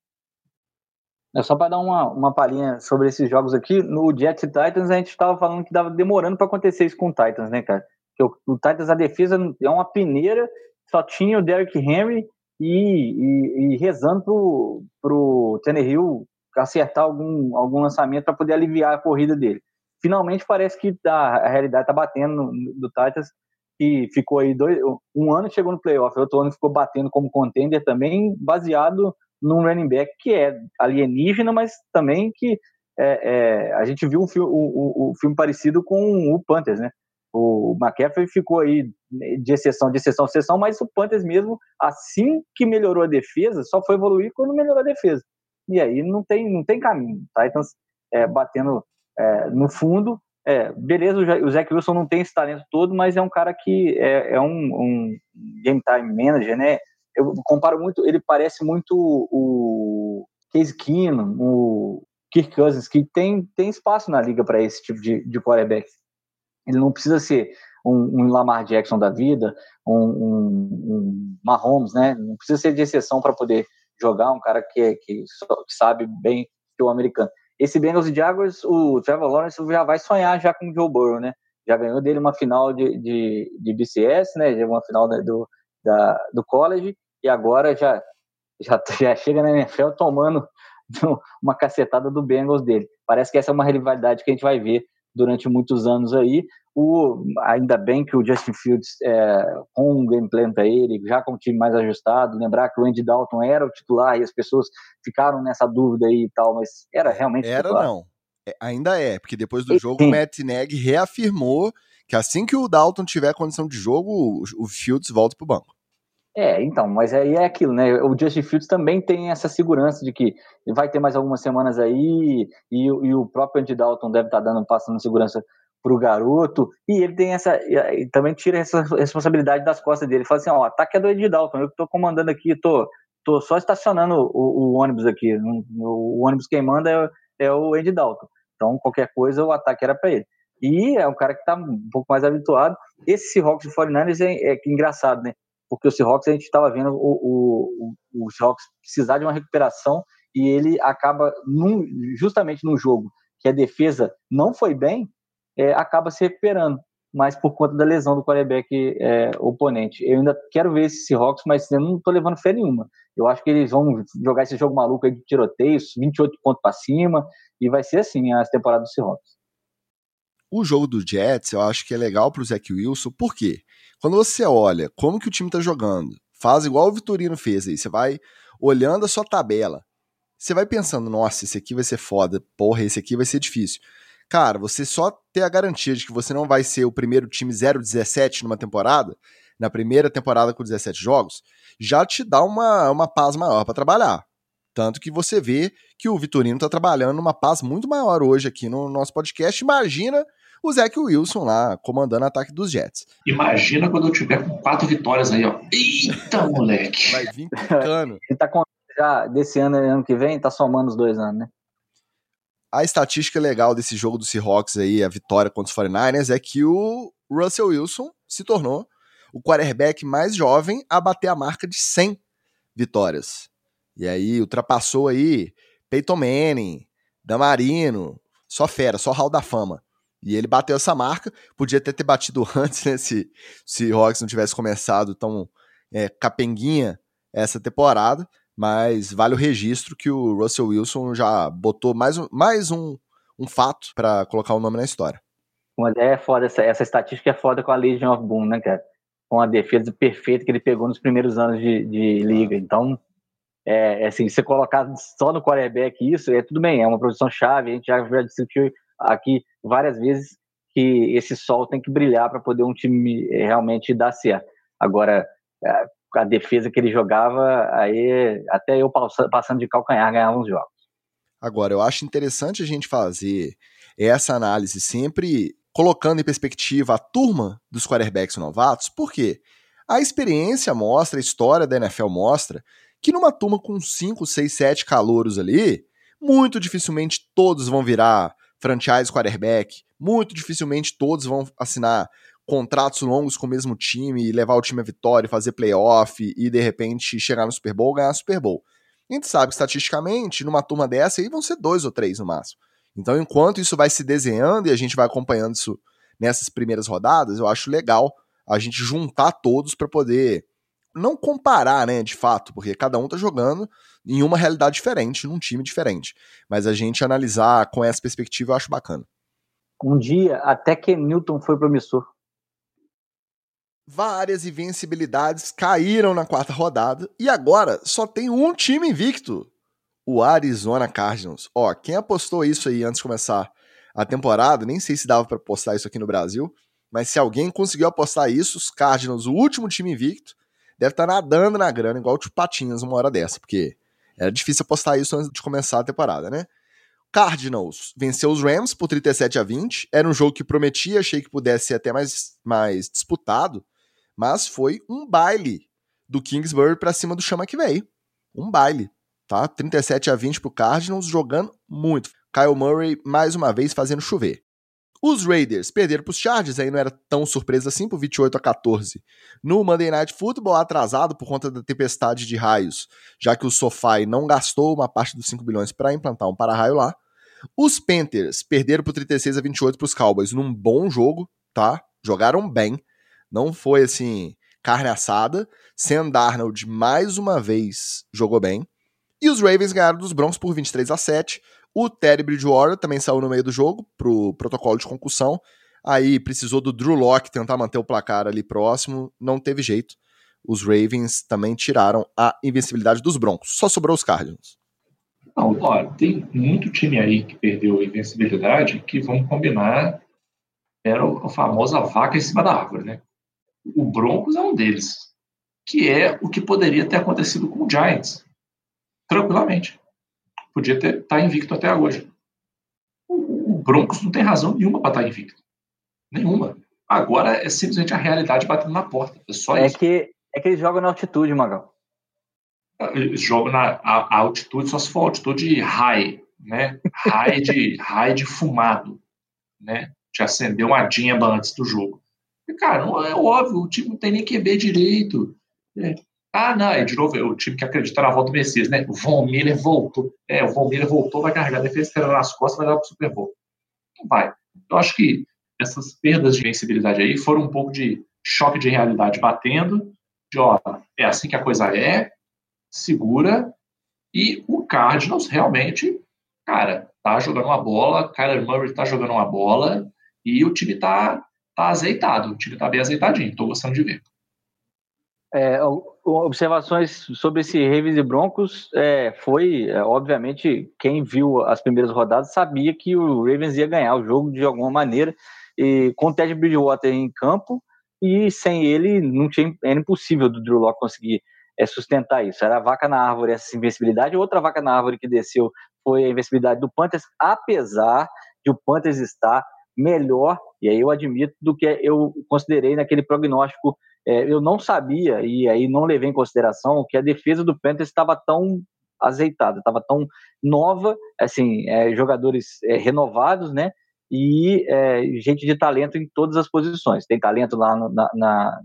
É só para dar uma, uma palhinha sobre esses jogos aqui, no Jets e Titans a gente estava falando que dava demorando para acontecer isso com o Titans, né, cara? Porque o, o Titans, a defesa é uma peneira, só tinha o Derrick Henry e, e, e rezando pro, pro Tannehill acertar algum, algum lançamento para poder aliviar a corrida dele. Finalmente parece que a, a realidade está batendo no, do Titans, que ficou aí dois, um ano chegou no playoff, outro ano ficou batendo como contender também, baseado num running back que é alienígena, mas também que é, é, a gente viu um filme, o, o, o filme parecido com o Panthers, né? O McCaffrey ficou aí de exceção, de exceção, exceção, mas o Panthers mesmo, assim que melhorou a defesa, só foi evoluir quando melhorou a defesa e aí não tem, não tem caminho. Titans é, batendo é, no fundo. É, beleza, o Zach Wilson não tem esse talento todo, mas é um cara que é, é um, um, game time manager, né? Eu comparo muito, ele parece muito o Case Keenum, o Kirk Cousins, que tem, tem espaço na liga para esse tipo de, de quarterback. Ele não precisa ser um, um Lamar Jackson da vida, um, um, um Mahomes, né? Não precisa ser de exceção para poder jogar, um cara que, que, que sabe bem o americano. Esse Bengals e Jaguars, o Trevor Lawrence já vai sonhar já com o Joe Burrow, né? Já ganhou dele uma final de, de, de BCS, né? Já uma final do, da, do college e agora já, já, já chega na NFL tomando uma cacetada do Bengals dele. Parece que essa é uma rivalidade que a gente vai ver durante muitos anos aí. O, ainda bem que o Justin Fields, é, com um gameplay para ele, já com o time mais ajustado, lembrar que o Andy Dalton era o titular e as pessoas ficaram nessa dúvida aí e tal, mas era realmente
Era
titular.
não. É, ainda é, porque depois do jogo Sim. o Matt Neg reafirmou que assim que o Dalton tiver condição de jogo, o, o Fields volta pro banco.
É, então, mas aí é aquilo, né? O Justin Fields também tem essa segurança de que vai ter mais algumas semanas aí e, e o próprio Andy Dalton deve estar tá dando, passando segurança para o garoto, e ele tem essa, e também tira essa responsabilidade das costas dele, ele fala assim, ó, o ataque é do Ed Dalton, eu que estou comandando aqui, tô, tô só estacionando o, o ônibus aqui, o, o, ônibus quem manda é, é o Ed Dalton, então qualquer coisa o ataque era para ele. E é um cara que está um pouco mais habituado. Esse Seahawks e 49ers é, é engraçado, né? Porque o Seahawks a gente estava vendo o, o, o, Seahawks precisar de uma recuperação e ele acaba num, justamente num jogo que a defesa não foi bem, é, acaba se recuperando, mas por conta da lesão do quarterback é, oponente. Eu ainda quero ver esse Seahawks, mas eu não estou levando fé nenhuma. Eu acho que eles vão jogar esse jogo maluco aí de tiroteios, 28 pontos para cima, e vai ser assim a temporada do Seahawks.
O jogo do Jets, eu acho que é legal para o Zach Wilson, por quê? Quando você olha como que o time está jogando, faz igual o Vitorino fez aí, você vai olhando a sua tabela, você vai pensando, nossa, esse aqui vai ser foda, porra, esse aqui vai ser difícil. Cara, você só ter a garantia de que você não vai ser o primeiro time 0-17 numa temporada, na primeira temporada com 17 jogos, já te dá uma, uma paz maior para trabalhar. Tanto que você vê que o Vitorino tá trabalhando numa paz muito maior hoje aqui no nosso podcast. Imagina o Zach Wilson lá comandando o ataque dos Jets.
Imagina quando eu tiver com quatro vitórias aí, ó. Eita, moleque!
Vai vir picando.
Ele tá com já desse ano e ano que vem, tá somando os dois anos, né?
A estatística legal desse jogo do Seahawks aí, a vitória contra os 49ers, é que o Russell Wilson se tornou o quarterback mais jovem a bater a marca de 100 vitórias. E aí ultrapassou aí Peyton Manning, Damarino, só fera, só hall da fama. E ele bateu essa marca, podia até ter batido antes, né, se, o Hawks não tivesse começado tão é, capenguinha essa temporada, mas vale o registro que o Russell Wilson já botou mais um, mais um, um fato para colocar o nome na história.
Mas é foda, essa, essa estatística é foda com a Legion of Boom, né, cara? Com a defesa perfeita que ele pegou nos primeiros anos de, de liga. Então, é, é, assim, você colocar só no quarterback isso, é tudo bem, é uma produção chave, a gente já, já discutiu aqui várias vezes que esse sol tem que brilhar para poder um time é, realmente dar certo. Agora, é, a defesa que ele jogava, aí até eu passando de calcanhar ganhava uns jogos.
Agora, eu acho interessante a gente fazer essa análise sempre colocando em perspectiva a turma dos quarterbacks novatos, porque a experiência mostra, a história da NFL mostra que numa turma com 5, 6, 7 calouros ali, muito dificilmente todos vão virar franchise quarterback, muito dificilmente todos vão assinar contratos longos com o mesmo time levar o time à vitória, fazer playoff e de repente chegar no Super Bowl, ganhar Super Bowl. A gente sabe que estatisticamente, numa turma dessa aí vão ser dois ou três no máximo. Então, enquanto isso vai se desenhando e a gente vai acompanhando isso nessas primeiras rodadas, eu acho legal a gente juntar todos para poder não comparar, né, de fato, porque cada um tá jogando em uma realidade diferente, num time diferente. Mas a gente analisar com essa perspectiva eu acho bacana.
Um dia, até que Newton foi promissor.
Várias invencibilidades caíram na quarta rodada e agora só tem um time invicto: o Arizona Cardinals. Ó, quem apostou isso aí antes de começar a temporada, nem sei se dava para postar isso aqui no Brasil, mas se alguém conseguiu apostar isso, os Cardinals, o último time invicto, deve estar tá nadando na grana, igual o Patinhas uma hora dessa, porque era difícil apostar isso antes de começar a temporada, né? Cardinals venceu os Rams por 37 a 20. Era um jogo que prometia, achei que pudesse ser até mais, mais disputado, mas foi um baile do Kingsbury para cima do Chama que veio. Um baile, tá? 37 a 20 pro Cardinals, jogando muito. Kyle Murray mais uma vez fazendo chover. Os Raiders perderam para os Chargers, aí não era tão surpresa assim, por 28 a 14. No Monday Night Football, atrasado por conta da tempestade de raios, já que o SoFi não gastou uma parte dos 5 bilhões para implantar um para-raio lá. Os Panthers perderam por 36 a 28 para os Cowboys num bom jogo, tá? Jogaram bem. Não foi assim, carne assada. Sam Darnold mais uma vez jogou bem. E os Ravens ganharam dos Broncos por 23 a 7. O Terry Bridgewater também saiu no meio do jogo pro protocolo de concussão. Aí precisou do Drew Locke tentar manter o placar ali próximo, não teve jeito. Os Ravens também tiraram a invencibilidade dos Broncos. Só sobrou os Cardinals.
Não, olha, tem muito time aí que perdeu a invencibilidade que vão combinar era a famosa vaca em cima da árvore, né? O Broncos é um deles, que é o que poderia ter acontecido com o Giants, tranquilamente podia estar tá invicto até hoje. O, o Broncos não tem razão nenhuma para estar tá invicto. Nenhuma. Agora é simplesmente a realidade batendo na porta. É só
é
isso.
Que, é que eles jogam na altitude, Magal.
Eles jogam na a, a altitude, só se for altitude high, né? High de, high de fumado, né? De acender uma dimba antes do jogo. E, cara, não é óbvio, o time não tem nem QB direito. É, ah, não, e de novo, o time que acredita na volta do Messias, né? O Von Miller voltou. É, o Von Miller voltou, vai carregar a defesa nas costas, vai dar para o Super Bowl. Não vai. Eu acho que essas perdas de vencibilidade aí foram um pouco de choque de realidade batendo, de ó, é assim que a coisa é, segura, e o Cardinals realmente, cara, tá jogando uma bola, Kyler Murray tá jogando uma bola, e o time tá, tá azeitado, o time tá bem azeitadinho, tô gostando de ver.
É, observações sobre esse Ravens e Broncos é, foi, é, obviamente, quem viu as primeiras rodadas sabia que o Ravens ia ganhar o jogo de alguma maneira, e com o Ted Bridgewater em campo, e sem ele não tinha, era impossível do Drew Locke conseguir é, sustentar isso. Era a vaca na árvore essa invencibilidade, outra vaca na árvore que desceu foi a invencibilidade do Panthers, apesar de o Panthers estar melhor, e aí eu admito, do que eu considerei naquele prognóstico é, eu não sabia, e aí não levei em consideração, que a defesa do Panthers estava tão azeitada, estava tão nova, assim, é, jogadores é, renovados, né? E é, gente de talento em todas as posições. Tem talento lá no, na, na,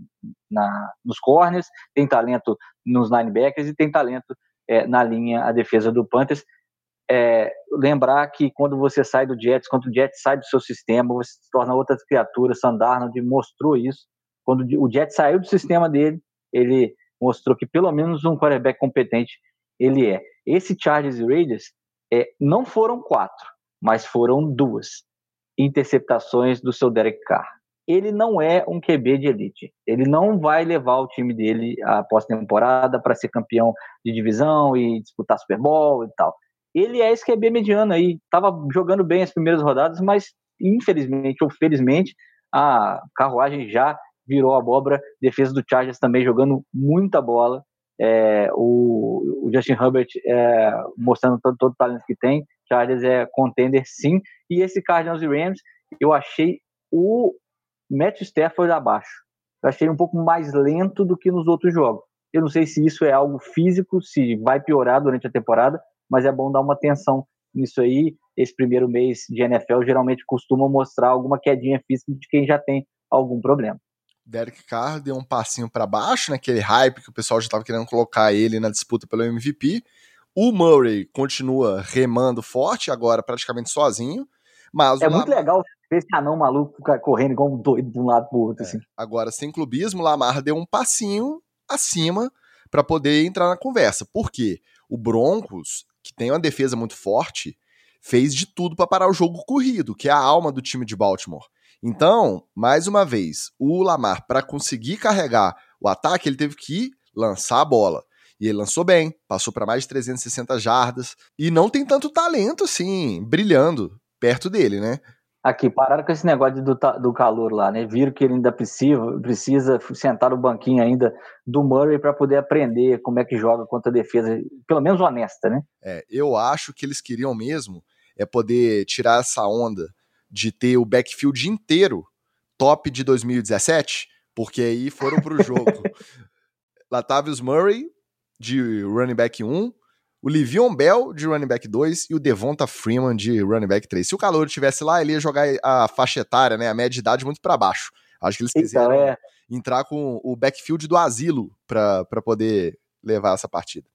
na, nos corners, tem talento nos linebackers e tem talento é, na linha a defesa do Panthers. É, lembrar que quando você sai do Jets, quando o Jets sai do seu sistema, você se torna outras criaturas. Sandarnold mostrou isso quando o Jet saiu do sistema dele, ele mostrou que pelo menos um quarterback competente ele é. Esse Chargers e Raiders é, não foram quatro, mas foram duas interceptações do seu Derek Carr. Ele não é um QB de elite. Ele não vai levar o time dele à pós-temporada para ser campeão de divisão e disputar Super Bowl e tal. Ele é esse QB mediano aí. Estava jogando bem as primeiras rodadas, mas infelizmente ou felizmente a carruagem já virou abóbora. Defesa do Chargers também jogando muita bola. É, o, o, Justin Herbert é, mostrando todo, todo, o talento que tem. Chargers é contender sim. E esse Cardinals e Rams, eu achei o Matt Stafford abaixo. Eu achei um pouco mais lento do que nos outros jogos. Eu não sei se isso é algo físico, se vai piorar durante a temporada, mas é bom dar uma atenção nisso aí. Esse primeiro mês de NFL geralmente costuma mostrar alguma quedinha física de quem já tem algum problema.
Derek Carr deu um passinho para baixo, naquele hype que o pessoal já estava querendo colocar ele na disputa pelo MVP. O Murray continua remando forte, agora praticamente sozinho. Mas
é muito Lamar... legal ver esse anão maluco correndo igual um doido de um lado pro outro. É. Assim.
Agora, sem clubismo, Lamar deu um passinho acima para poder entrar na conversa. Por quê? O Broncos, tem uma defesa muito forte, fez de tudo para parar o jogo corrido, que é a alma do time de Baltimore. Então, mais uma vez, o Lamar, para conseguir carregar o ataque, ele teve que lançar a bola. E ele lançou bem, passou para mais de 360 jardas. E não tem tanto talento assim, brilhando perto dele, né?
Aqui, pararam com esse negócio do, do calor lá, né? Viram que ele ainda precisa, precisa sentar no banquinho ainda do Murray para poder aprender como é que joga contra a defesa, pelo menos honesta, né?
É, eu acho que eles queriam mesmo é poder tirar essa onda de ter o backfield inteiro top de 2017, porque aí foram para o jogo Latavius Murray, de running back 1, o Livion Bell, de running back 2, e o Devonta Freeman, de running back 3. Se o calor estivesse lá, ele ia jogar a faixa etária, né, a média de idade muito para baixo. Acho que eles então, quiseram é... entrar com o backfield do asilo para poder levar essa partida.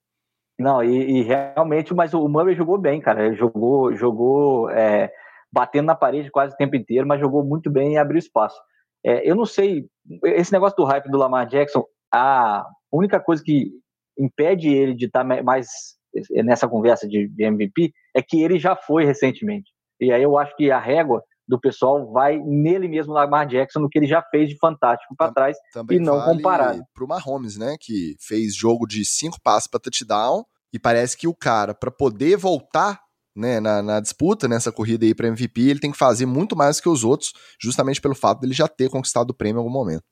Não, e, e, realmente, mas o Murray jogou bem, cara. Ele jogou, jogou é, batendo na parede quase o tempo inteiro, mas jogou muito bem e abriu espaço. É, eu não sei, esse negócio do hype do Lamar Jackson, a única coisa que impede ele de estar tá mais nessa conversa de, de MVP é que ele já foi recentemente. E aí eu acho que a régua do pessoal vai nele mesmo, Lamar Jackson, no que ele já fez de fantástico para trás
Também
e não
vale
comparado.
Pro Mahomes, né, que fez jogo de cinco passos para touchdown e parece que o cara para poder voltar né, na, na, disputa, nessa corrida aí para MVP, ele tem que fazer muito mais que os outros, justamente pelo fato dele já ter conquistado o prêmio em algum momento.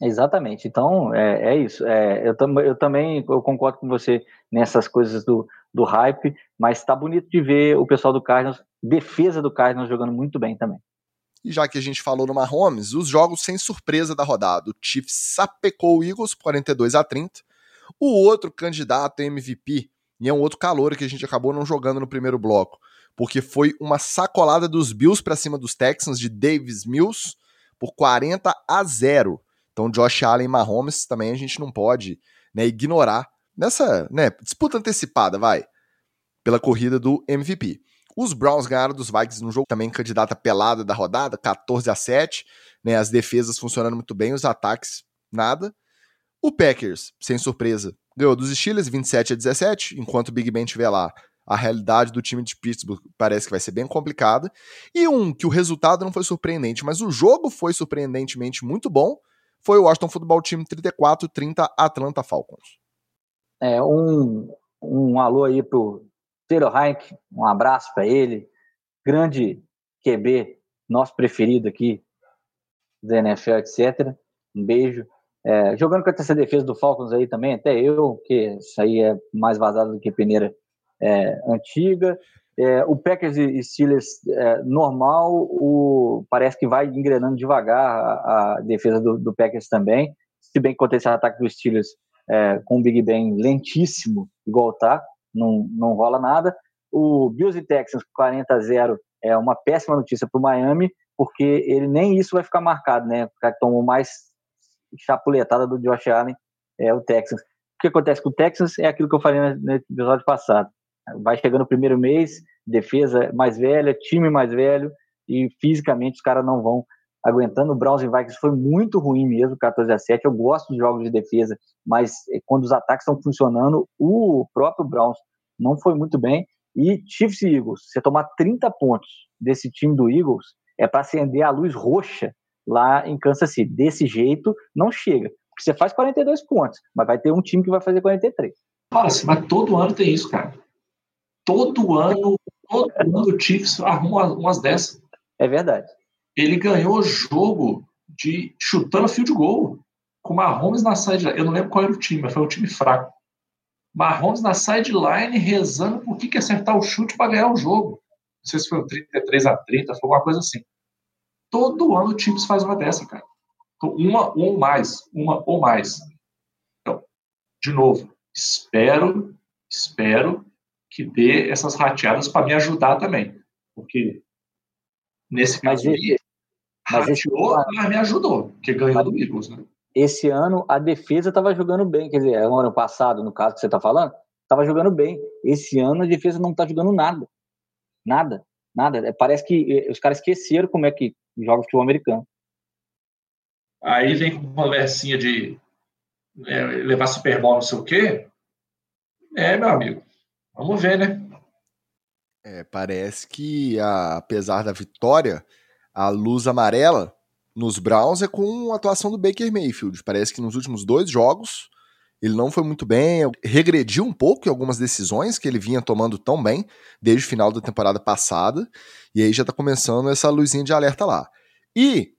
Exatamente. Então, é, é isso. É, eu, tam, eu também eu concordo com você nessas coisas do, do hype, mas está bonito de ver o pessoal do Cardinals, defesa do Cardinals jogando muito bem também.
E já que a gente falou no Mahomes, os jogos sem surpresa da rodada. O Chiefs sapecou o Eagles 42 a 30. O outro candidato MVP e é um outro calor que a gente acabou não jogando no primeiro bloco, porque foi uma sacolada dos Bills para cima dos Texans de Davis Mills por 40 a 0. Então Josh Allen e Mahomes também a gente não pode né, ignorar nessa né, disputa antecipada, vai, pela corrida do MVP. Os Browns ganharam dos Vikings no jogo também candidata pelada da rodada, 14 a 7, né, as defesas funcionando muito bem, os ataques nada. O Packers, sem surpresa, ganhou dos Steelers 27 a 17, enquanto o Big Ben estiver lá. A realidade do time de Pittsburgh parece que vai ser bem complicada. E um que o resultado não foi surpreendente, mas o jogo foi surpreendentemente muito bom, foi o Washington Football Team 34, 30 Atlanta Falcons.
É, um, um alô aí pro Taylor Heinck, um abraço para ele, grande QB, nosso preferido aqui da NFL, etc. Um beijo. É, jogando contra essa defesa do Falcons aí também, até eu, que isso aí é mais vazado do que peneira é, antiga. É, o Packers e Steelers é, normal, o, parece que vai engrenando devagar a, a defesa do, do, Packers também. Se bem que contra esse ataque dos Steelers é, com o Big Ben lentíssimo, igual tá, não, não rola nada. O Bills e Texans 40 a 0 é uma péssima notícia para o Miami, porque ele nem isso vai ficar marcado, né? O cara que tomou mais chapuletada do Josh Allen é o Texans. O que acontece com o Texans é aquilo que eu falei no episódio passado. Vai chegando o primeiro mês, defesa mais velha, time mais velho, e fisicamente os caras não vão aguentando. O Browns e Vikings foi muito ruim mesmo, 14 a 7. Eu gosto dos jogos de defesa, mas eh, quando os ataques estão funcionando, o próprio Browns não foi muito bem. E Chiefs e Eagles, você tomar 30 pontos desse time do Eagles, é para acender a luz roxa lá em Kansas City. Desse jeito, não chega. Porque você faz 42 pontos, mas vai ter um time que vai fazer 43.
Fala assim, mas todo ano tem isso, cara. Todo ano, todo ano o Chiefs arruma umas dessas.
É verdade.
Ele ganhou o jogo de chutando field goal com Mahomes na sideline. Eu não lembro qual era o time, mas foi um time fraco. Mahomes na sideline rezando por que, que acertar o chute para ganhar o jogo. Não sei se foi um 33 a 30, foi alguma coisa assim. Todo ano o Chiefs faz uma dessa, cara. Então, uma ou mais, uma ou mais. Então, de novo, espero, espero que dê essas rateadas para me ajudar também. Porque nesse caso mas aí, mas rateou, esse... mas me ajudou, porque ganhou do Eagles, né?
Esse ano a defesa estava jogando bem, quer dizer, no ano passado, no caso que você está falando, estava jogando bem. Esse ano a defesa não está jogando nada. Nada, nada. É, parece que os caras esqueceram como é que joga futebol americano.
Aí vem com uma conversinha de é, levar Super Bowl não sei o quê. É, meu amigo. Vamos ver, né?
É, parece que, a, apesar da vitória, a luz amarela nos Browns é com a atuação do Baker Mayfield. Parece que nos últimos dois jogos ele não foi muito bem, regrediu um pouco em algumas decisões que ele vinha tomando tão bem desde o final da temporada passada, e aí já tá começando essa luzinha de alerta lá. E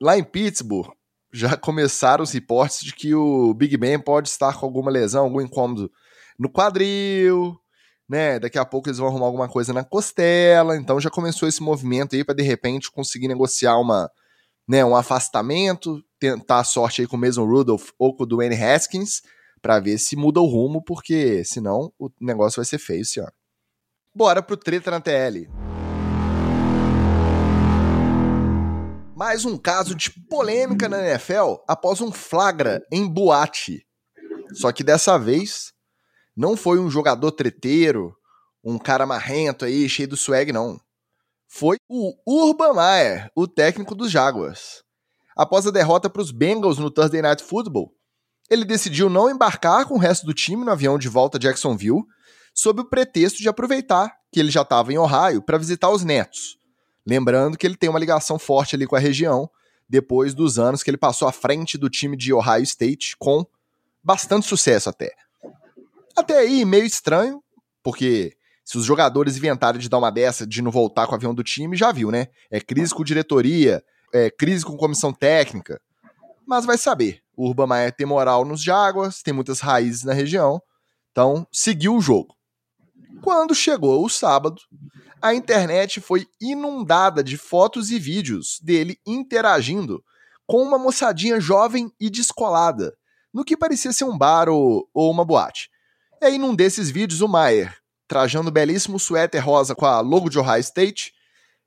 lá em Pittsburgh já começaram os reportes de que o Big Ben pode estar com alguma lesão, algum incômodo no quadril, né? Daqui a pouco eles vão arrumar alguma coisa na costela, então já começou esse movimento aí para de repente conseguir negociar uma né, um afastamento, tentar a sorte aí com o Mason Rudolph ou com o Dwayne Haskins, para ver se muda o rumo, porque senão o negócio vai ser feio esse ano. Bora pro treta na TL. Mais um caso de polêmica na NFL após um flagra em boate. Só que dessa vez não foi um jogador treteiro, um cara marrento aí, cheio do swag, não foi o Urban Meyer, o técnico dos Jaguars. Após a derrota para os Bengals no Thursday Night Football, ele decidiu não embarcar com o resto do time no avião de volta a Jacksonville, sob o pretexto de aproveitar que ele já estava em Ohio para visitar os netos. Lembrando que ele tem uma ligação forte ali com a região, depois dos anos que ele passou à frente do time de Ohio State, com bastante sucesso até. Até aí, meio estranho, porque se os jogadores inventarem de dar uma dessa, de não voltar com o avião do time, já viu, né? É crise com diretoria, é crise com comissão técnica. Mas vai saber. O Urban tem moral nos Jaguars, tem muitas raízes na região. Então, seguiu o jogo. Quando chegou o sábado, a internet foi inundada de fotos e vídeos dele interagindo com uma moçadinha jovem e descolada, no que parecia ser um bar ou, ou uma boate. E aí, num desses vídeos, o Maier trajando um belíssimo suéter rosa com a logo de Ohio State.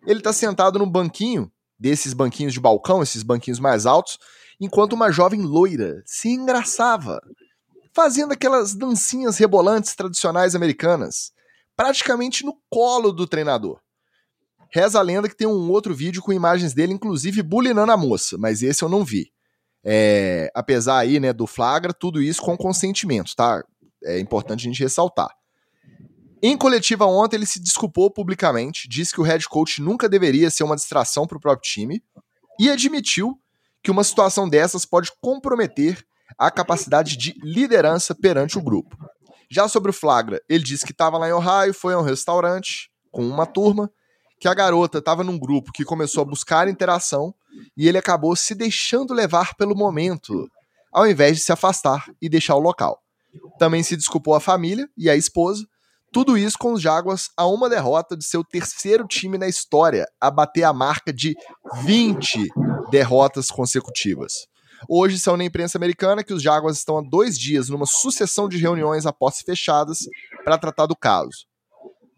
Ele está sentado no banquinho, desses banquinhos de balcão, esses banquinhos mais altos, enquanto uma jovem loira se engraçava, fazendo aquelas dancinhas rebolantes tradicionais americanas, praticamente no colo do treinador. Reza a lenda que tem um outro vídeo com imagens dele, inclusive bulinando a moça, mas esse eu não vi. É, apesar aí, né, do flagra, tudo isso com consentimento, tá? É importante a gente ressaltar. Em coletiva ontem, ele se desculpou publicamente, disse que o head coach nunca deveria ser uma distração para o próprio time e admitiu que uma situação dessas pode comprometer a capacidade de liderança perante o grupo. Já sobre o flagra, ele disse que estava lá em Ohio, foi a um restaurante com uma turma, que a garota estava num grupo que começou a buscar interação e ele acabou se deixando levar pelo momento, ao invés de se afastar e deixar o local. Também se desculpou a família e a esposa, tudo isso com os Jaguars a uma derrota de seu terceiro time na história, a bater a marca de 20 derrotas consecutivas. Hoje são na imprensa americana que os Jaguars estão há dois dias numa sucessão de reuniões a posses fechadas para tratar do caso.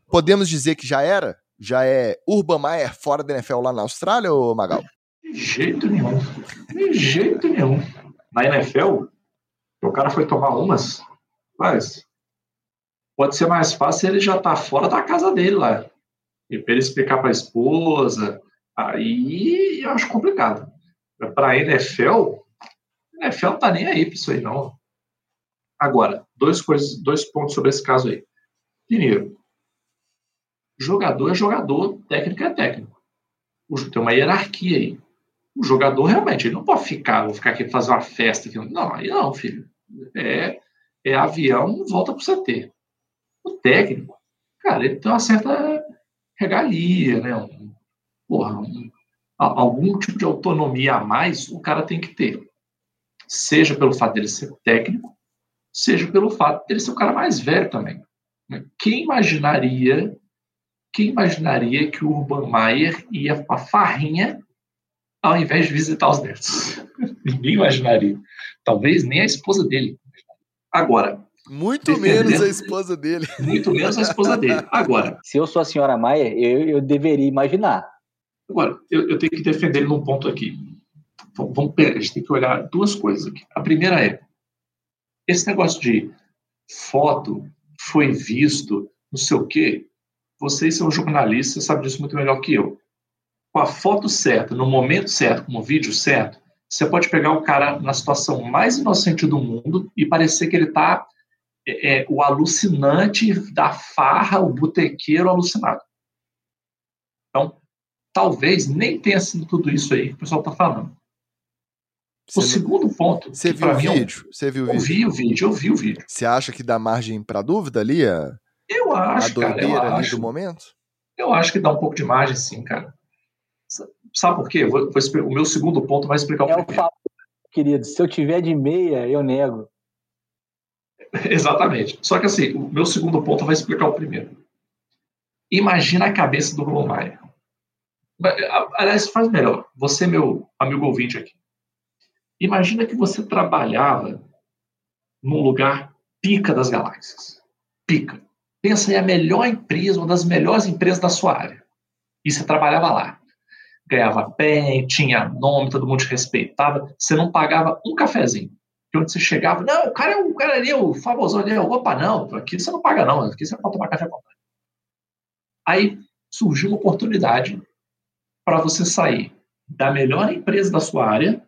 Podemos dizer que já era? Já é Urban Meyer fora da NFL lá na Austrália, ou Magal?
De jeito nenhum. De jeito nenhum. Na NFL, o cara foi tomar umas, mas pode ser mais fácil ele já tá fora da casa dele lá. E para ele explicar para a esposa, aí eu acho complicado. Para a NFL, a NFL não tá nem aí para isso aí, não. Agora, dois, coisas, dois pontos sobre esse caso aí. Primeiro, jogador é jogador, técnico é técnico. Tem uma hierarquia aí. O jogador realmente ele não pode ficar, vou ficar aqui fazer uma festa. Aqui. Não, aí não, filho. É, é avião, volta para o CT. O técnico, cara, ele tem uma certa regalia, né? Um, porra, um, algum tipo de autonomia a mais o cara tem que ter. Seja pelo fato dele ser técnico, seja pelo fato dele ser o cara mais velho também. Quem imaginaria quem imaginaria que o Urban Meyer ia para farrinha ao invés de visitar os netos? Ninguém imaginaria. Talvez nem a esposa dele. Agora.
Muito menos a esposa dele.
Muito menos a esposa dele. Agora.
Se eu sou a senhora Maier, eu, eu deveria imaginar.
Agora, eu, eu, tenho que defender ele num ponto aqui. Vamos, a gente tem que olhar duas coisas aqui. A primeira é: esse negócio de foto foi visto, não sei o quê, vocês são jornalistas, sabem disso muito melhor que eu. Com a foto certa, no momento certo, com o vídeo certo, você pode pegar o cara na situação mais inocente do mundo e parecer que ele está é, é, o alucinante da farra, o botequeiro alucinado. Então, talvez nem tenha sido tudo isso aí que o pessoal está falando. Você o não... segundo ponto.
Você viu o vídeo? Você viu o
vídeo? Eu vi o vídeo, eu vi o vídeo.
Você acha que dá margem para dúvida ali? A...
Eu acho, a
doideira
cara,
eu
ali acho.
do momento?
Eu acho que dá um pouco de margem, sim, cara. Sabe por quê? Vou, vou, o meu segundo ponto vai explicar o
é primeiro. O querido, se eu tiver de meia, eu nego.
Exatamente. Só que assim, o meu segundo ponto vai explicar o primeiro. Imagina a cabeça do Bruno Maia. Aliás, faz melhor. Você, meu amigo ouvinte aqui. Imagina que você trabalhava num lugar pica das galáxias. Pica. Pensa em a melhor empresa, uma das melhores empresas da sua área. E você trabalhava lá ganhava bem, tinha nome, todo mundo te respeitava, você não pagava um cafezinho. E onde você chegava, não, o cara é o cara ali, o famoso ali, opa, não, aqui você não paga não, aqui você pode tomar café com Aí surgiu uma oportunidade para você sair da melhor empresa da sua área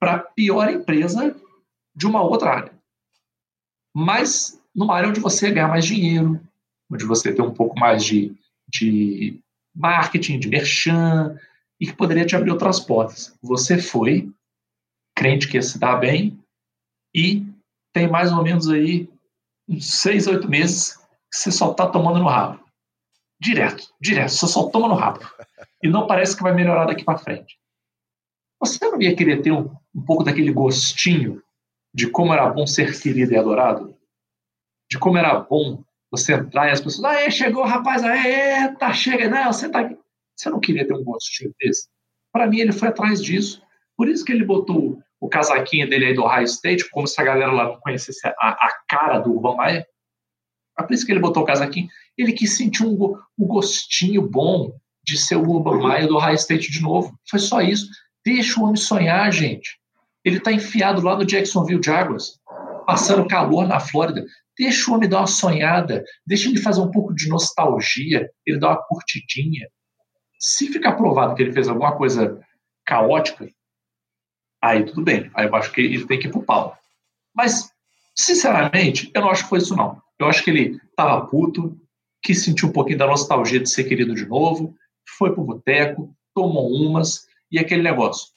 para a pior empresa de uma outra área. Mas numa área onde você ganhar mais dinheiro, onde você tem um pouco mais de, de marketing, de merchan, e que poderia te abrir outras portas. Você foi, crente que ia se dar bem, e tem mais ou menos aí uns seis, oito meses que você só está tomando no rabo. Direto, direto, você só toma no rabo. E não parece que vai melhorar daqui para frente. Você não ia querer ter um, um pouco daquele gostinho de como era bom ser querido e adorado? De como era bom você entrar e as pessoas, ah, chegou rapaz, aê, tá, chega, não, você tá aqui. Você não queria ter um gostinho desse? Para mim, ele foi atrás disso. Por isso que ele botou o casaquinho dele aí do High State, como se a galera lá não conhecesse a, a cara do Urban Meyer. É por isso que ele botou o casaquinho. Ele quis sentir um, um gostinho bom de ser o Urban Meyer do High State de novo. Foi só isso. Deixa o homem sonhar, gente. Ele tá enfiado lá no Jacksonville Jaguars, passando calor na Flórida. Deixa o homem dar uma sonhada, deixa ele fazer um pouco de nostalgia, ele dá uma curtidinha. Se ficar provado que ele fez alguma coisa caótica, aí tudo bem. Aí eu acho que ele tem que ir pro pau. Mas, sinceramente, eu não acho que foi isso, não. Eu acho que ele tava puto, quis sentir um pouquinho da nostalgia de ser querido de novo, foi pro boteco, tomou umas, e aquele negócio.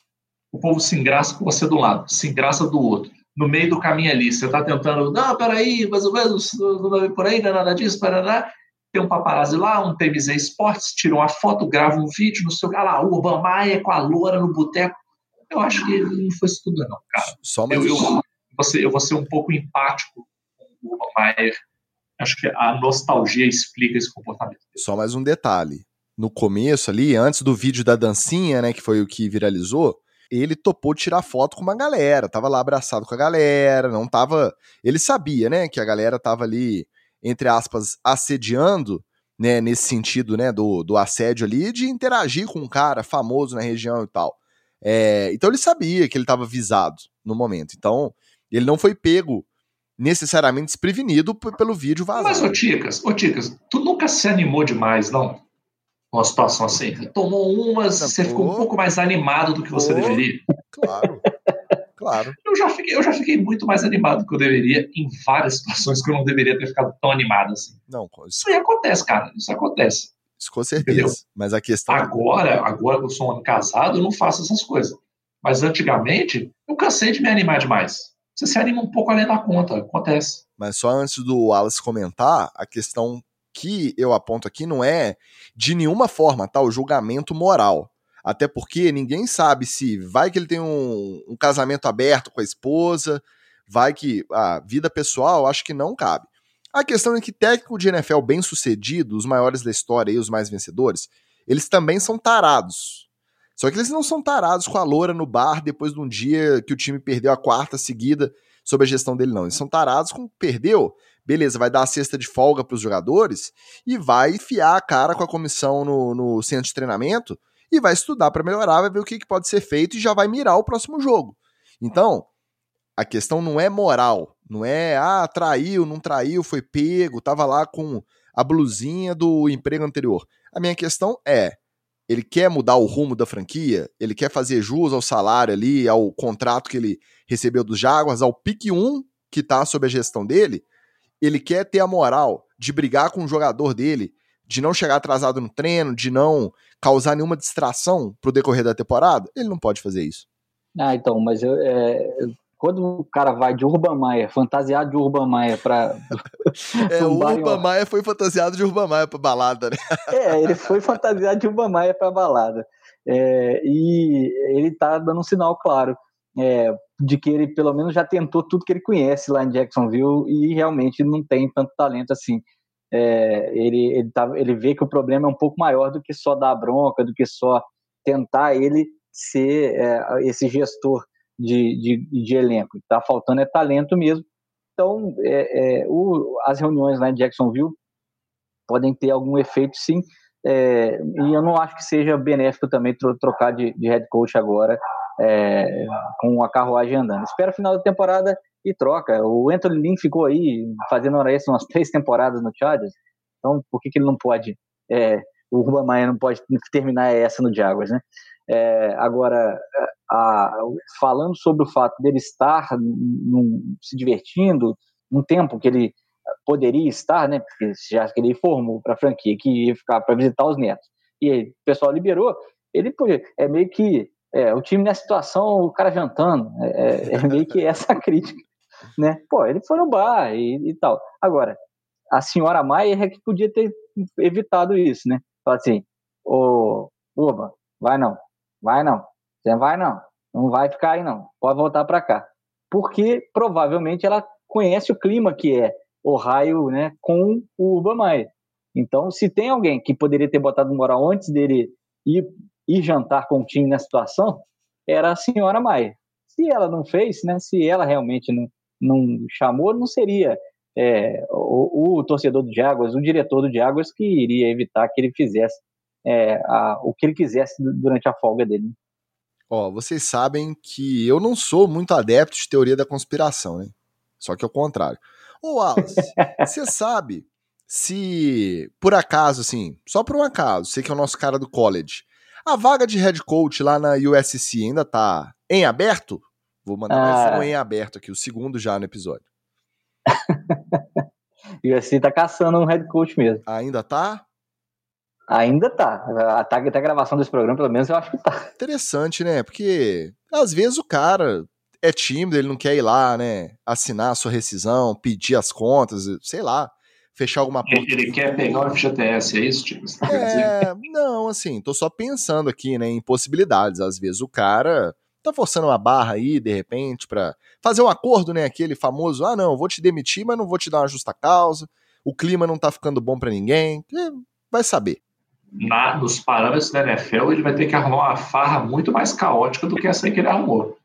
o povo se engraça com você do lado, se engraça do outro. No meio do caminho ali, você está tentando, não, peraí, mais ou menos, por aí, não é nada disso, paraná. Tem um paparazzi lá, um TMZ Esportes, tira uma foto, grava um vídeo no seu. Ah lá, o Urban Maia com a loura no boteco. Eu acho que não foi isso tudo, não, cara.
Só mais...
eu, eu, vou ser, eu vou ser um pouco empático com o Urban Maia. Acho que a nostalgia explica esse comportamento.
Só mais um detalhe. No começo ali, antes do vídeo da dancinha, né, que foi o que viralizou, ele topou tirar foto com uma galera, tava lá abraçado com a galera, não tava. Ele sabia, né, que a galera tava ali, entre aspas, assediando, né, nesse sentido, né, do, do assédio ali, de interagir com um cara famoso na região e tal. É, então ele sabia que ele estava visado no momento. Então ele não foi pego necessariamente desprevenido pelo vídeo vazado.
Mas, ô Ticas, ô Ticas, tu nunca se animou demais, não? Uma situação assim. Tomou umas, você ficou um pouco mais animado do que você deveria.
Claro. Claro.
Eu já, fiquei, eu já fiquei muito mais animado do que eu deveria em várias situações que eu não deveria ter ficado tão animado assim.
Não,
isso, isso aí acontece, cara. Isso acontece.
Isso com certeza. Entendeu? Mas a questão.
Agora, agora que eu sou um homem casado, eu não faço essas coisas. Mas antigamente, eu cansei de me animar demais você se anima um pouco além da conta, acontece.
Mas só antes do Wallace comentar, a questão que eu aponto aqui não é de nenhuma forma, tá? O julgamento moral. Até porque ninguém sabe se vai que ele tem um, um casamento aberto com a esposa, vai que a vida pessoal, acho que não cabe. A questão é que técnico de NFL bem sucedido, os maiores da história e os mais vencedores, eles também são tarados. Só que eles não são tarados com a loura no bar depois de um dia que o time perdeu a quarta seguida sob a gestão dele, não. Eles são tarados com perdeu, beleza, vai dar a cesta de folga para os jogadores e vai enfiar a cara com a comissão no, no centro de treinamento e vai estudar para melhorar, vai ver o que, que pode ser feito e já vai mirar o próximo jogo. Então, a questão não é moral, não é, ah, traiu, não traiu, foi pego, tava lá com a blusinha do emprego anterior. A minha questão é, ele quer mudar o rumo da franquia, ele quer fazer jus ao salário ali, ao contrato que ele recebeu dos Jaguars, ao pique 1 que está sob a gestão dele, ele quer ter a moral de brigar com o jogador dele, de não chegar atrasado no treino, de não causar nenhuma distração pro decorrer da temporada, ele não pode fazer isso.
Ah, então, mas eu, é, quando o cara vai de Urban Maia, fantasiado de Urban Maia pra.
é, o Urban Maia foi fantasiado de Urban Maia pra balada, né?
é, ele foi fantasiado de Urban Maia pra balada. É, e ele tá dando um sinal claro é, de que ele pelo menos já tentou tudo que ele conhece lá em Jacksonville e realmente não tem tanto talento assim. É, ele, ele, tá, ele vê que o problema é um pouco maior do que só dar bronca, do que só tentar ele ser é, esse gestor de, de, de elenco. Está faltando é talento mesmo. Então, é, é, o, as reuniões lá em Jacksonville podem ter algum efeito, sim. É, e eu não acho que seja benéfico também trocar de, de head coach agora é, com a carruagem andando. Espera o final da temporada e troca. O Anthony Lynn ficou aí fazendo hora extra umas três temporadas no Chargers. Então, por que, que ele não pode? É, o Ruba Maia não pode terminar essa no Jaguars, né? É, agora, a, falando sobre o fato dele estar num, se divertindo, um tempo que ele poderia estar, né? Porque já que ele informou para a franquia que ia ficar para visitar os netos, e aí, o pessoal liberou, ele é meio que é, o time nessa situação, o cara jantando, é, é, é meio que essa crítica, né? Pô, ele foi no bar e, e tal. Agora, a senhora Maia é que podia ter evitado isso, né? Fala assim, ô, Oba, vai não, vai não, você vai não, não vai ficar aí não, pode voltar para cá. Porque provavelmente ela conhece o clima que é Ohio, né, com o Urban Meyer. Então, se tem alguém que poderia ter botado moral antes dele ir, ir jantar com o time na situação, era a senhora Maia. Se ela não fez, né, se ela realmente não, não chamou, não seria é, o, o, torcedor do Jaguars, o diretor do Jaguars, que iria evitar que ele fizesse é, a, o que ele quisesse durante a folga dele.
Ó, vocês sabem que eu não sou muito adepto de teoria da conspiração, né? Só que é o contrário. Ô, Wallace, você sabe se, por acaso, assim, só por um acaso, você que é o nosso cara do college, a vaga de head coach lá na USC ainda tá em aberto? Vou mandar ah. mais um em aberto aqui, o segundo já no episódio.
USC tá caçando um head coach mesmo.
Ainda tá?
Ainda tá. Até a gravação desse programa, pelo menos, eu acho que tá.
Interessante, né? Porque Às vezes o cara é tímido, ele não quer ir lá, né? Assinar a sua rescisão, pedir as contas, sei lá, fechar alguma
porta. Ele quer pegar o FGTS, é isso, tipo?
É, não, assim, tô só pensando aqui, né, em possibilidades. Às vezes o cara tá forçando uma barra aí, de repente, para fazer um acordo, né? Aquele famoso, ah, não, vou te demitir, mas não vou te dar uma justa causa. O clima não tá ficando bom para ninguém. É, vai saber.
Na, nos parâmetros da NFL, ele vai ter que arrumar uma farra muito mais caótica do que essa que ele arrumou.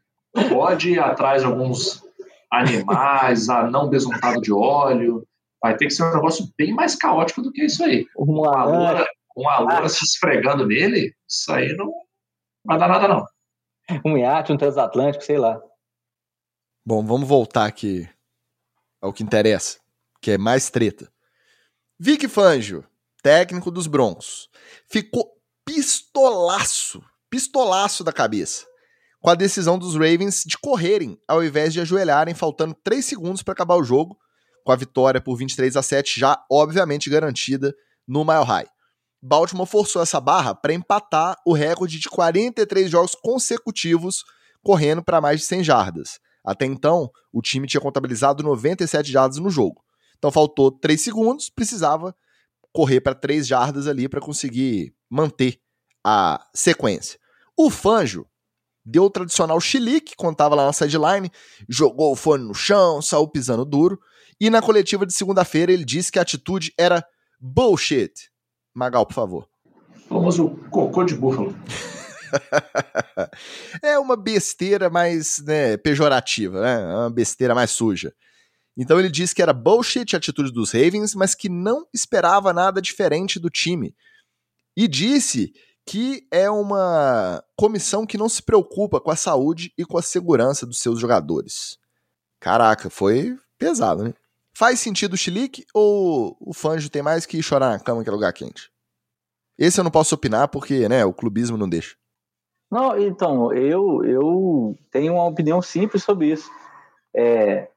Pode ir atrás de alguns animais, anão besuntado de óleo. Vai ter que ser um negócio bem mais caótico do que isso aí. Uma loura, uma loura se esfregando nele, isso aí não vai dar nada, não
um iate, um transatlântico, sei lá.
Bom, vamos voltar aqui ao que interessa, que é mais treta. Vic Fangio, técnico dos Broncos, ficou pistolaço, pistolaço da cabeça com a decisão dos Ravens de correrem ao invés de ajoelharem, faltando 3 segundos para acabar o jogo, com a vitória por 23 a 7 já obviamente garantida no Mile High. Baltimore forçou essa barra para empatar o recorde de 43 jogos consecutivos correndo para mais de 100 jardas. Até então, o time tinha contabilizado 97 jardas no jogo. Então faltou 3 segundos, precisava correr para 3 jardas ali para conseguir manter a sequência. O Fanjo deu o tradicional chilique estava lá na sideline, jogou o fone no chão, saiu pisando duro, e na coletiva de segunda-feira ele disse que a atitude era bullshit. Magal, por favor.
O famoso cocô de búfalo.
é uma besteira mais né, pejorativa, né? É uma besteira mais suja. Então ele disse que era bullshit a atitude dos Ravens, mas que não esperava nada diferente do time. E disse que é uma comissão que não se preocupa com a saúde e com a segurança dos seus jogadores. Caraca, foi pesado, né? Faz sentido o chilique ou o Fanjo tem mais que chorar na cama que é lugar quente? Esse eu não posso opinar porque, né, o clubismo não deixa.
Não, então, eu, eu tenho uma opinião simples sobre isso. É,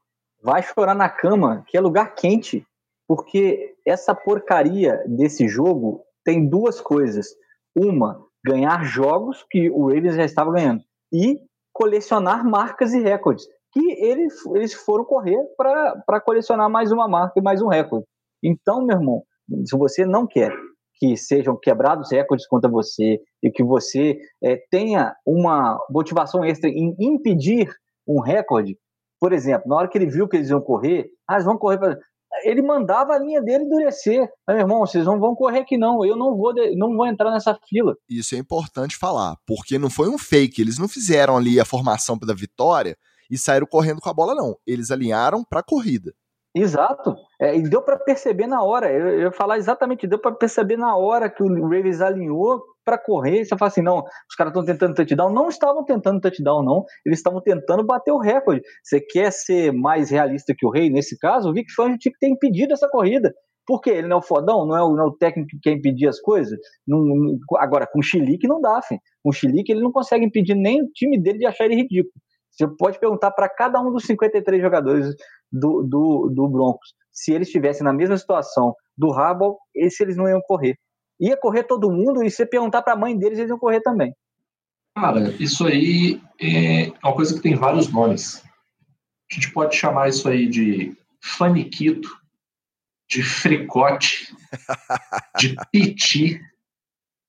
vai chorar na cama, que é lugar quente, porque essa porcaria desse jogo tem duas coisas. Uma, ganhar jogos que o Ravens já estava ganhando, e colecionar marcas e recordes que eles, eles foram correr para colecionar mais uma marca e mais um recorde. Então, meu irmão, se você não quer que sejam quebrados recordes contra você e que você é, tenha uma motivação extra em impedir um recorde, por exemplo, na hora que ele viu que eles iam correr, ah, eles vão correr para ele mandava a linha dele endurecer. Meu irmão, vocês não vão correr aqui não, eu não vou, não vou entrar nessa fila.
Isso é importante falar, porque não foi um fake, eles não fizeram ali a formação da vitória e saíram correndo com a bola, não. Eles alinharam para a corrida.
Exato. É, e deu para perceber na hora. Eu, eu ia falar exatamente, deu para perceber na hora que o Ravens alinhou para correr. Você fala assim: não, os caras estão tentando touchdown. Não estavam tentando touchdown, não. Eles estavam tentando bater o recorde. Você quer ser mais realista que o Rei? Nesse caso, o Vic Fangio tinha que ter impedido essa corrida. Por quê? Ele não é o fodão? Não é o, não é o técnico que quer impedir as coisas? Não, agora, com o Chilique não dá, filho. Com o Chilique ele não consegue impedir nem o time dele de achar ele ridículo. Você pode perguntar para cada um dos 53 jogadores do, do, do Broncos se eles estivessem na mesma situação do Harbaugh, se eles não iam correr. Ia correr todo mundo e se perguntar para a mãe deles, eles iam correr também.
Cara, isso aí é uma coisa que tem vários nomes. A gente pode chamar isso aí de faniquito, de fricote, de piti,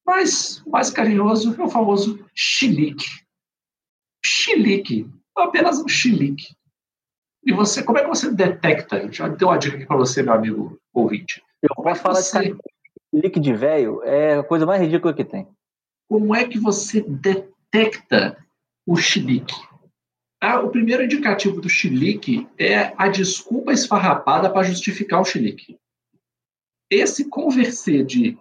mas mais carinhoso é o famoso chilique. Chilique apenas um chilique. E você, como é que você detecta? Já deu uma dica aqui para você, meu amigo ouvinte.
Eu como posso é falar você... de chilique de velho, é a coisa mais ridícula que tem.
Como é que você detecta o chilique? Ah, o primeiro indicativo do chilique é a desculpa esfarrapada para justificar o chilique. Esse converser de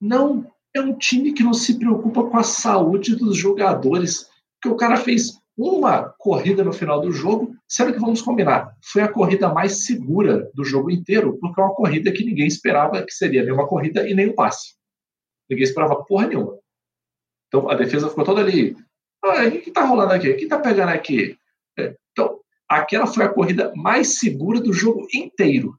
não é um time que não se preocupa com a saúde dos jogadores, que o cara fez uma corrida no final do jogo, sendo que vamos combinar, foi a corrida mais segura do jogo inteiro, porque é uma corrida que ninguém esperava que seria nem uma corrida e nem um passe. Ninguém esperava porra nenhuma. Então a defesa ficou toda ali. Ah, o que está rolando aqui? O que está pegando aqui? É, então, aquela foi a corrida mais segura do jogo inteiro.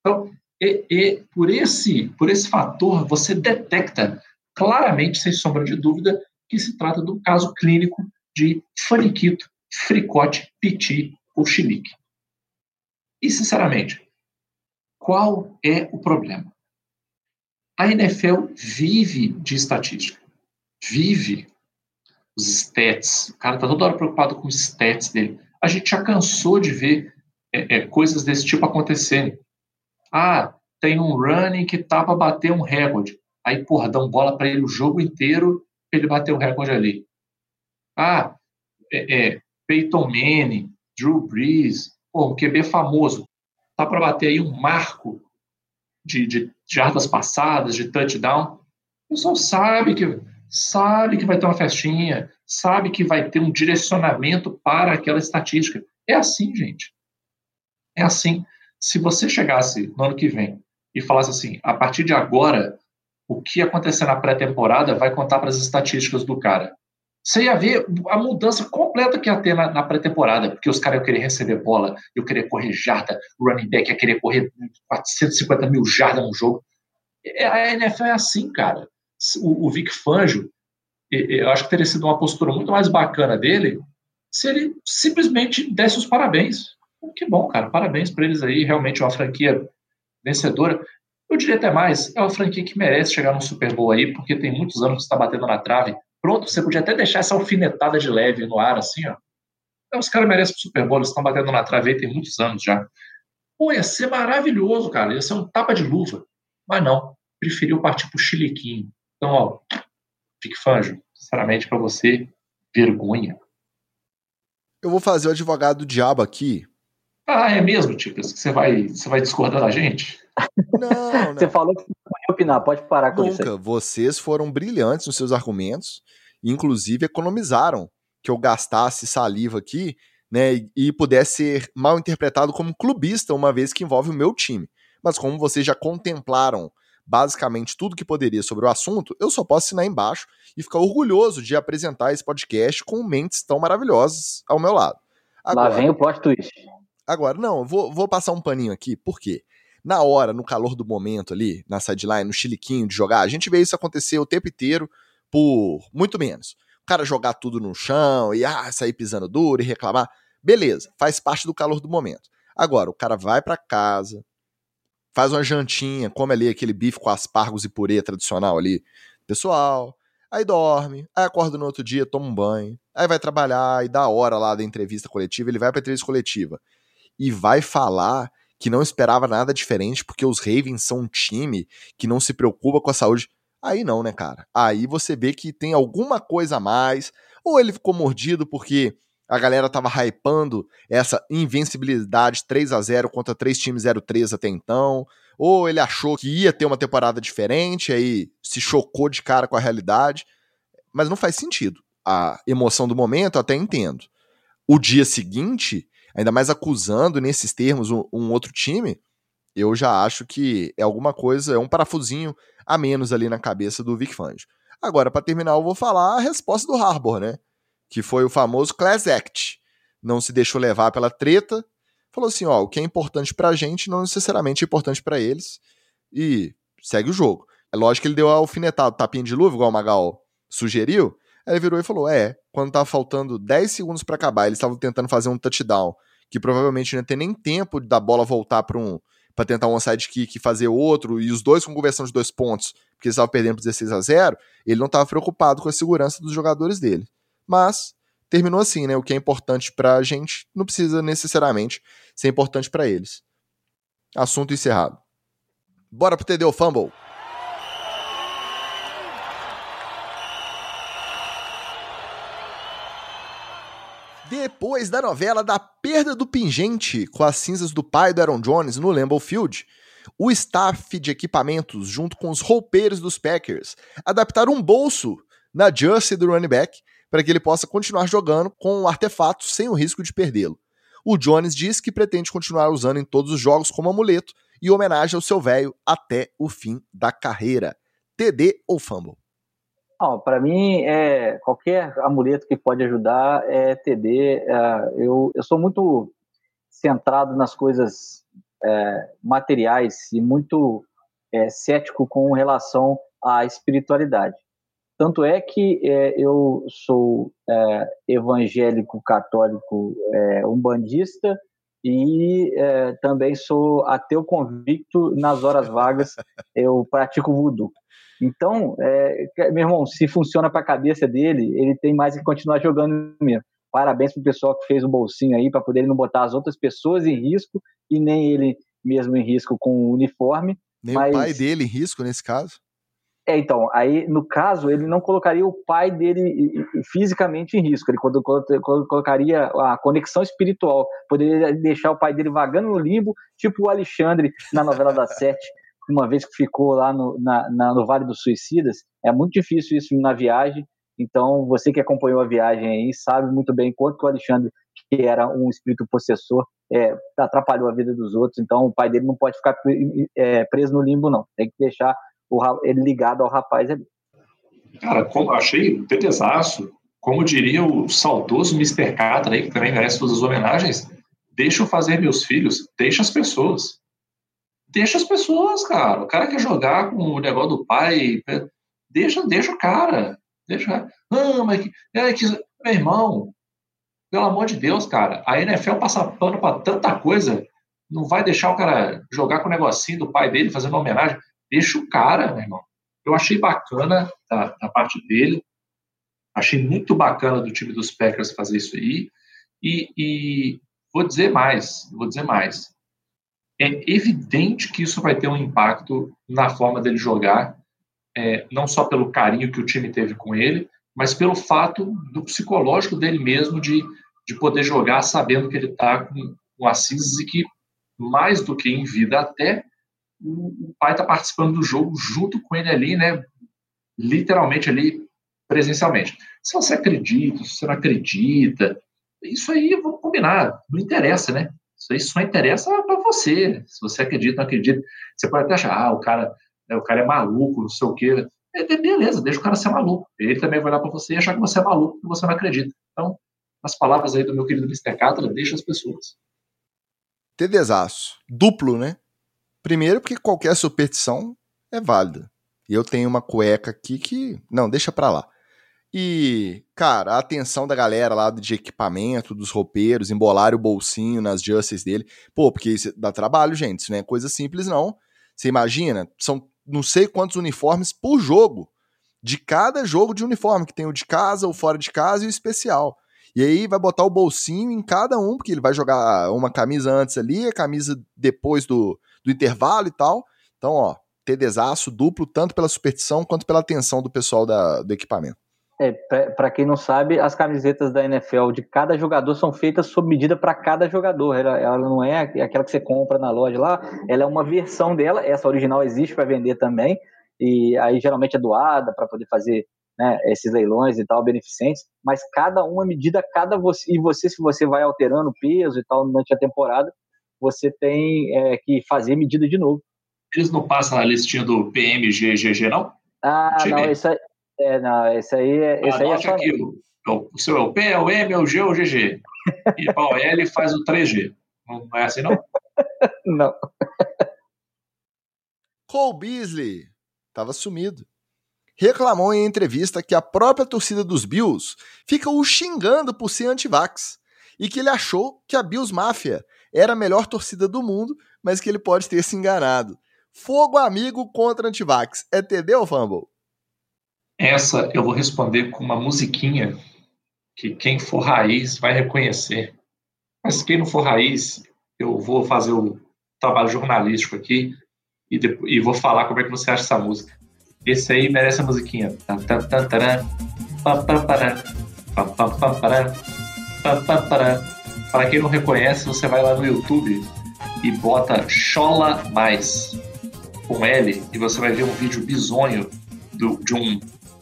Então, e, e por, esse, por esse fator, você detecta claramente, sem sombra de dúvida, que se trata de um caso clínico de faniquito, fricote, piti ou chilique. E, sinceramente, qual é o problema? A NFL vive de estatística. Vive os stats. O cara está toda hora preocupado com os stats dele. A gente já cansou de ver é, é, coisas desse tipo acontecerem. Ah, tem um running que tá para bater um recorde. Aí, porra, dão bola para ele o jogo inteiro ele bater o recorde ali. Ah, é, é, Peyton Manning, Drew Brees, pô, um QB famoso. Tá para bater aí um marco de, de jardas passadas, de touchdown. O pessoal sabe que sabe que vai ter uma festinha, sabe que vai ter um direcionamento para aquela estatística. É assim, gente. É assim. Se você chegasse no ano que vem e falasse assim, a partir de agora, o que acontecer na pré-temporada vai contar para as estatísticas do cara. Você ia ver a mudança completa que ia ter na, na pré-temporada, porque os caras iam querer receber bola, iam querer correr jarda, o running back ia querer correr 450 mil jardas no jogo. É, a NFL é assim, cara. O, o Vic Fangio, eu acho que teria sido uma postura muito mais bacana dele se ele simplesmente desse os parabéns. Que bom, cara. Parabéns para eles aí. Realmente uma franquia vencedora. Eu diria até mais, é uma franquia que merece chegar no Super Bowl aí, porque tem muitos anos que está batendo na trave. Pronto, você podia até deixar essa alfinetada de leve no ar, assim, ó. Então, os caras merecem o Super Bowl, eles estão batendo na trave aí tem muitos anos já. Pô, ia ser maravilhoso, cara. Ia ser um tapa de luva. Mas não, preferiu partir pro chiliquinho. Então, ó, fique fanjo. Sinceramente, para você, vergonha.
Eu vou fazer o advogado do diabo aqui.
Ah, é mesmo, tipo, você vai, você vai discordar da gente?
Não, não. Você falou que pode opinar, pode parar com
Nunca.
isso.
Vocês foram brilhantes nos seus argumentos, inclusive economizaram que eu gastasse saliva aqui, né, e pudesse ser mal interpretado como clubista, uma vez que envolve o meu time. Mas como vocês já contemplaram basicamente tudo que poderia sobre o assunto, eu só posso assinar embaixo e ficar orgulhoso de apresentar esse podcast com mentes tão maravilhosas ao meu lado.
Agora, Lá vem o plot twist.
Agora, não, vou, vou passar um paninho aqui, por quê? Na hora, no calor do momento ali, na sideline, no chiliquinho de jogar, a gente vê isso acontecer o tempo inteiro por muito menos. O cara jogar tudo no chão e ah, sair pisando duro e reclamar, beleza, faz parte do calor do momento. Agora, o cara vai para casa, faz uma jantinha, come ali aquele bife com aspargos e purê tradicional ali, pessoal, aí dorme, aí acorda no outro dia, toma um banho, aí vai trabalhar e dá hora lá da entrevista coletiva, ele vai pra entrevista coletiva e vai falar que não esperava nada diferente, porque os Ravens são um time que não se preocupa com a saúde. Aí não, né, cara? Aí você vê que tem alguma coisa a mais, ou ele ficou mordido porque a galera tava hypando essa invencibilidade 3 a 0 contra três times 0-3 até então, ou ele achou que ia ter uma temporada diferente, aí se chocou de cara com a realidade, mas não faz sentido. A emoção do momento até entendo. O dia seguinte, ainda mais acusando nesses termos um, um outro time, eu já acho que é alguma coisa, é um parafusinho a menos ali na cabeça do Vic Fangio. Agora, para terminar, eu vou falar a resposta do Harbour, né? Que foi o famoso Class Act. Não se deixou levar pela treta. Falou assim: ó, o que é importante pra gente não necessariamente é importante para eles. E segue o jogo. É lógico que ele deu a alfinetada, tapinha de luva, igual o Magal sugeriu. Aí ele virou e falou: é, quando tava faltando 10 segundos para acabar, eles estavam tentando fazer um touchdown que provavelmente não ia ter nem tempo da bola voltar para um para tentar um onside kick e fazer outro, e os dois com conversão de dois pontos, porque eles estavam perdendo por 16 a 0 ele não estava preocupado com a segurança dos jogadores dele. Mas terminou assim, né? O que é importante para a gente não precisa necessariamente ser importante para eles. Assunto encerrado. Bora pro TD Fumble. Depois da novela da perda do pingente com as cinzas do pai do Aaron Jones no Lambeau Field, o staff de equipamentos, junto com os roupeiros dos Packers, adaptaram um bolso na jersey do running back para que ele possa continuar jogando com o artefato sem o risco de perdê-lo. O Jones diz que pretende continuar usando em todos os jogos como amuleto e homenagem ao seu velho até o fim da carreira. TD ou fumble?
Para mim, é, qualquer amuleto que pode ajudar é TD. É, eu, eu sou muito centrado nas coisas é, materiais e muito é, cético com relação à espiritualidade. Tanto é que é, eu sou é, evangélico católico é, umbandista e é, também sou ateu convicto nas horas vagas. eu pratico voodoo. Então, é, meu irmão, se funciona para a cabeça dele, ele tem mais que continuar jogando mesmo. Parabéns pro pessoal que fez o bolsinho aí para poder não botar as outras pessoas em risco e nem ele mesmo em risco com o uniforme.
Nem
mas...
o pai dele em risco nesse caso?
É, então, aí no caso ele não colocaria o pai dele fisicamente em risco, ele colocaria a conexão espiritual, poderia deixar o pai dele vagando no limbo, tipo o Alexandre na novela da Sete, uma vez que ficou lá no, na, na, no Vale dos Suicidas. É muito difícil isso na viagem, então você que acompanhou a viagem aí sabe muito bem quanto o Alexandre, que era um espírito possessor, é, atrapalhou a vida dos outros, então o pai dele não pode ficar é, preso no limbo, não, tem que deixar o, ele ligado ao rapaz ali.
Cara, como, achei detesaço. Como diria o saudoso Mr. Catra aí, que também merece todas as homenagens, deixa eu fazer meus filhos, deixa as pessoas. Deixa as pessoas, cara. O cara quer jogar com o negócio do pai, deixa, deixa o cara. Deixa. Não, mas que, é que, meu irmão, pelo amor de Deus, cara, a NFL passa pano para tanta coisa, não vai deixar o cara jogar com o negocinho do pai dele, fazendo homenagem. Deixa o cara, meu irmão. Eu achei bacana da, da parte dele. Achei muito bacana do time dos Packers fazer isso aí. E, e vou dizer mais, vou dizer mais. É evidente que isso vai ter um impacto na forma dele jogar, é, não só pelo carinho que o time teve com ele, mas pelo fato do psicológico dele mesmo de, de poder jogar sabendo que ele está com, com Assis e que, mais do que em vida até, o, pai está participando do jogo junto com ele ali, né? Literalmente ali, presencialmente. Se você acredita, se você não acredita, isso aí, vamos combinar, não interessa, né? Isso aí só interessa para você. Se você acredita, não acredita. Você pode até achar, ah, o cara, né, o cara é maluco, não sei o quê. É, beleza, deixa o cara ser maluco. Ele também vai olhar para você e achar que você é maluco, que você não acredita. Então, as palavras aí do meu querido Mr. Catra, deixa as pessoas.
TVzaço. Duplo, né? Primeiro, porque qualquer superstição é válida. E eu tenho uma cueca aqui que. Não, deixa pra lá. E, cara, a atenção da galera lá de equipamento, dos roupeiros, embolar o bolsinho nas justices dele. Pô, porque isso dá trabalho, gente. Isso não é coisa simples, não. Você imagina? São não sei quantos uniformes por jogo. De cada jogo de uniforme, que tem o de casa, o fora de casa e o especial. E aí vai botar o bolsinho em cada um, porque ele vai jogar uma camisa antes ali, a camisa depois do, do intervalo e tal. Então, ó, TDzaço duplo, tanto pela superstição quanto pela atenção do pessoal da, do equipamento.
É, para quem não sabe, as camisetas da NFL de cada jogador são feitas sob medida para cada jogador. Ela, ela, não é aquela que você compra na loja lá, ela é uma versão dela. Essa original existe para vender também, e aí geralmente é doada para poder fazer né, esses leilões e tal, beneficentes. Mas cada uma medida, cada você, e você, se você vai alterando o peso e tal durante a temporada, você tem é, que fazer medida de novo.
Eles não passam na listinha do PMGGG, não?
Ah, não, isso aí, é, não, esse aí, é, esse aí é só...
aqui, o, o seu é o P, é o M, é o G ou o GG. E para o L faz o 3G. Não é assim, não?
não.
Cole Beasley estava sumido. Reclamou em entrevista que a própria torcida dos Bills fica o xingando por ser antivax e que ele achou que a Bills Mafia era a melhor torcida do mundo, mas que ele pode ter se enganado. Fogo amigo contra antivax. É TD ou Fumble?
Essa eu vou responder com uma musiquinha que quem for raiz vai reconhecer. Mas quem não for raiz, eu vou fazer o trabalho jornalístico aqui e, depois, e vou falar como é que você acha essa música. Esse aí merece a musiquinha. Para quem não reconhece, você vai lá no YouTube e bota Chola Mais com L e você vai ver um vídeo bizonho do, de um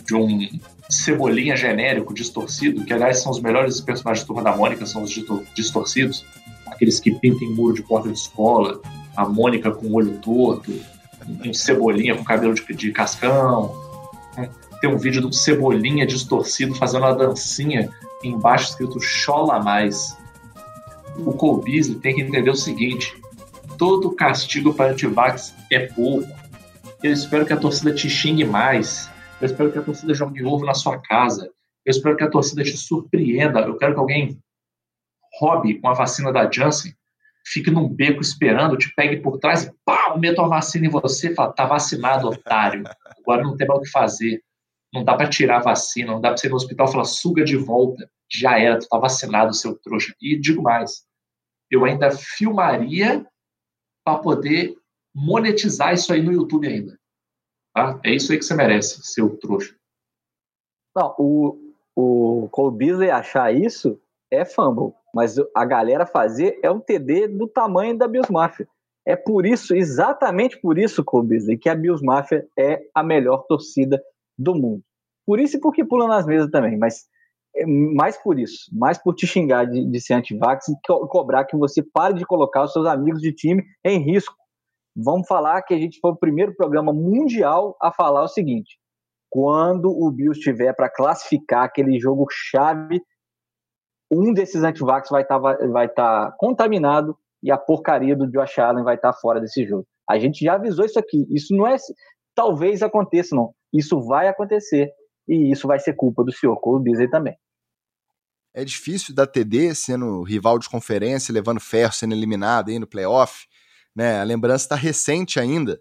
de um cebolinha genérico distorcido, que aliás são os melhores personagens de Turma da Mônica, são os distorcidos, aqueles que pintem muro de porta de escola, a Mônica com o olho torto, um cebolinha com cabelo de, de cascão. Tem um vídeo do cebolinha distorcido fazendo uma dancinha embaixo escrito Chola Mais o Cole Beasley tem que entender o seguinte: todo castigo para antivax é pouco. Eu espero que a torcida te xingue mais, Eu espero que a torcida jogue ovo na sua casa. Eu espero que a torcida te surpreenda. Eu quero que alguém roube uma vacina da Janssen, fique num beco esperando, te pegue por trás pá, meta a vacina em você e fala, tá vacinado, otário. Agora não tem mais o que fazer. Não dá para tirar a vacina, não dá para você ir no hospital e falar, suga de volta. Já era, tu tá vacinado, seu trouxa. E digo mais, eu ainda filmaria para poder monetizar isso aí no YouTube ainda. Tá? É isso aí que você merece, seu trouxa.
Não, o, o Cole Beasley achar isso é fumble, mas a galera fazer é um TD do tamanho da Bills Mafia. É por isso, exatamente por isso, Cole Beasley, que a Bills Mafia é a melhor torcida do mundo. Por isso e porque pula nas mesas também, mas é mais por isso, mais por te xingar de, de ser antivax e co cobrar que você pare de colocar os seus amigos de time em risco. Vamos falar que a gente foi o primeiro programa mundial a falar o seguinte: quando o Bills estiver para classificar aquele jogo chave, um desses antivax vai estar tá, vai tá contaminado e a porcaria do Josh Allen vai estar tá fora desse jogo. A gente já avisou isso aqui. Isso não é. Talvez aconteça, não. Isso vai acontecer. E isso vai ser culpa do senhor Cole Beasley também.
É difícil da TD sendo rival de conferência, levando ferro, sendo eliminado aí no playoff. Né? A lembrança está recente ainda.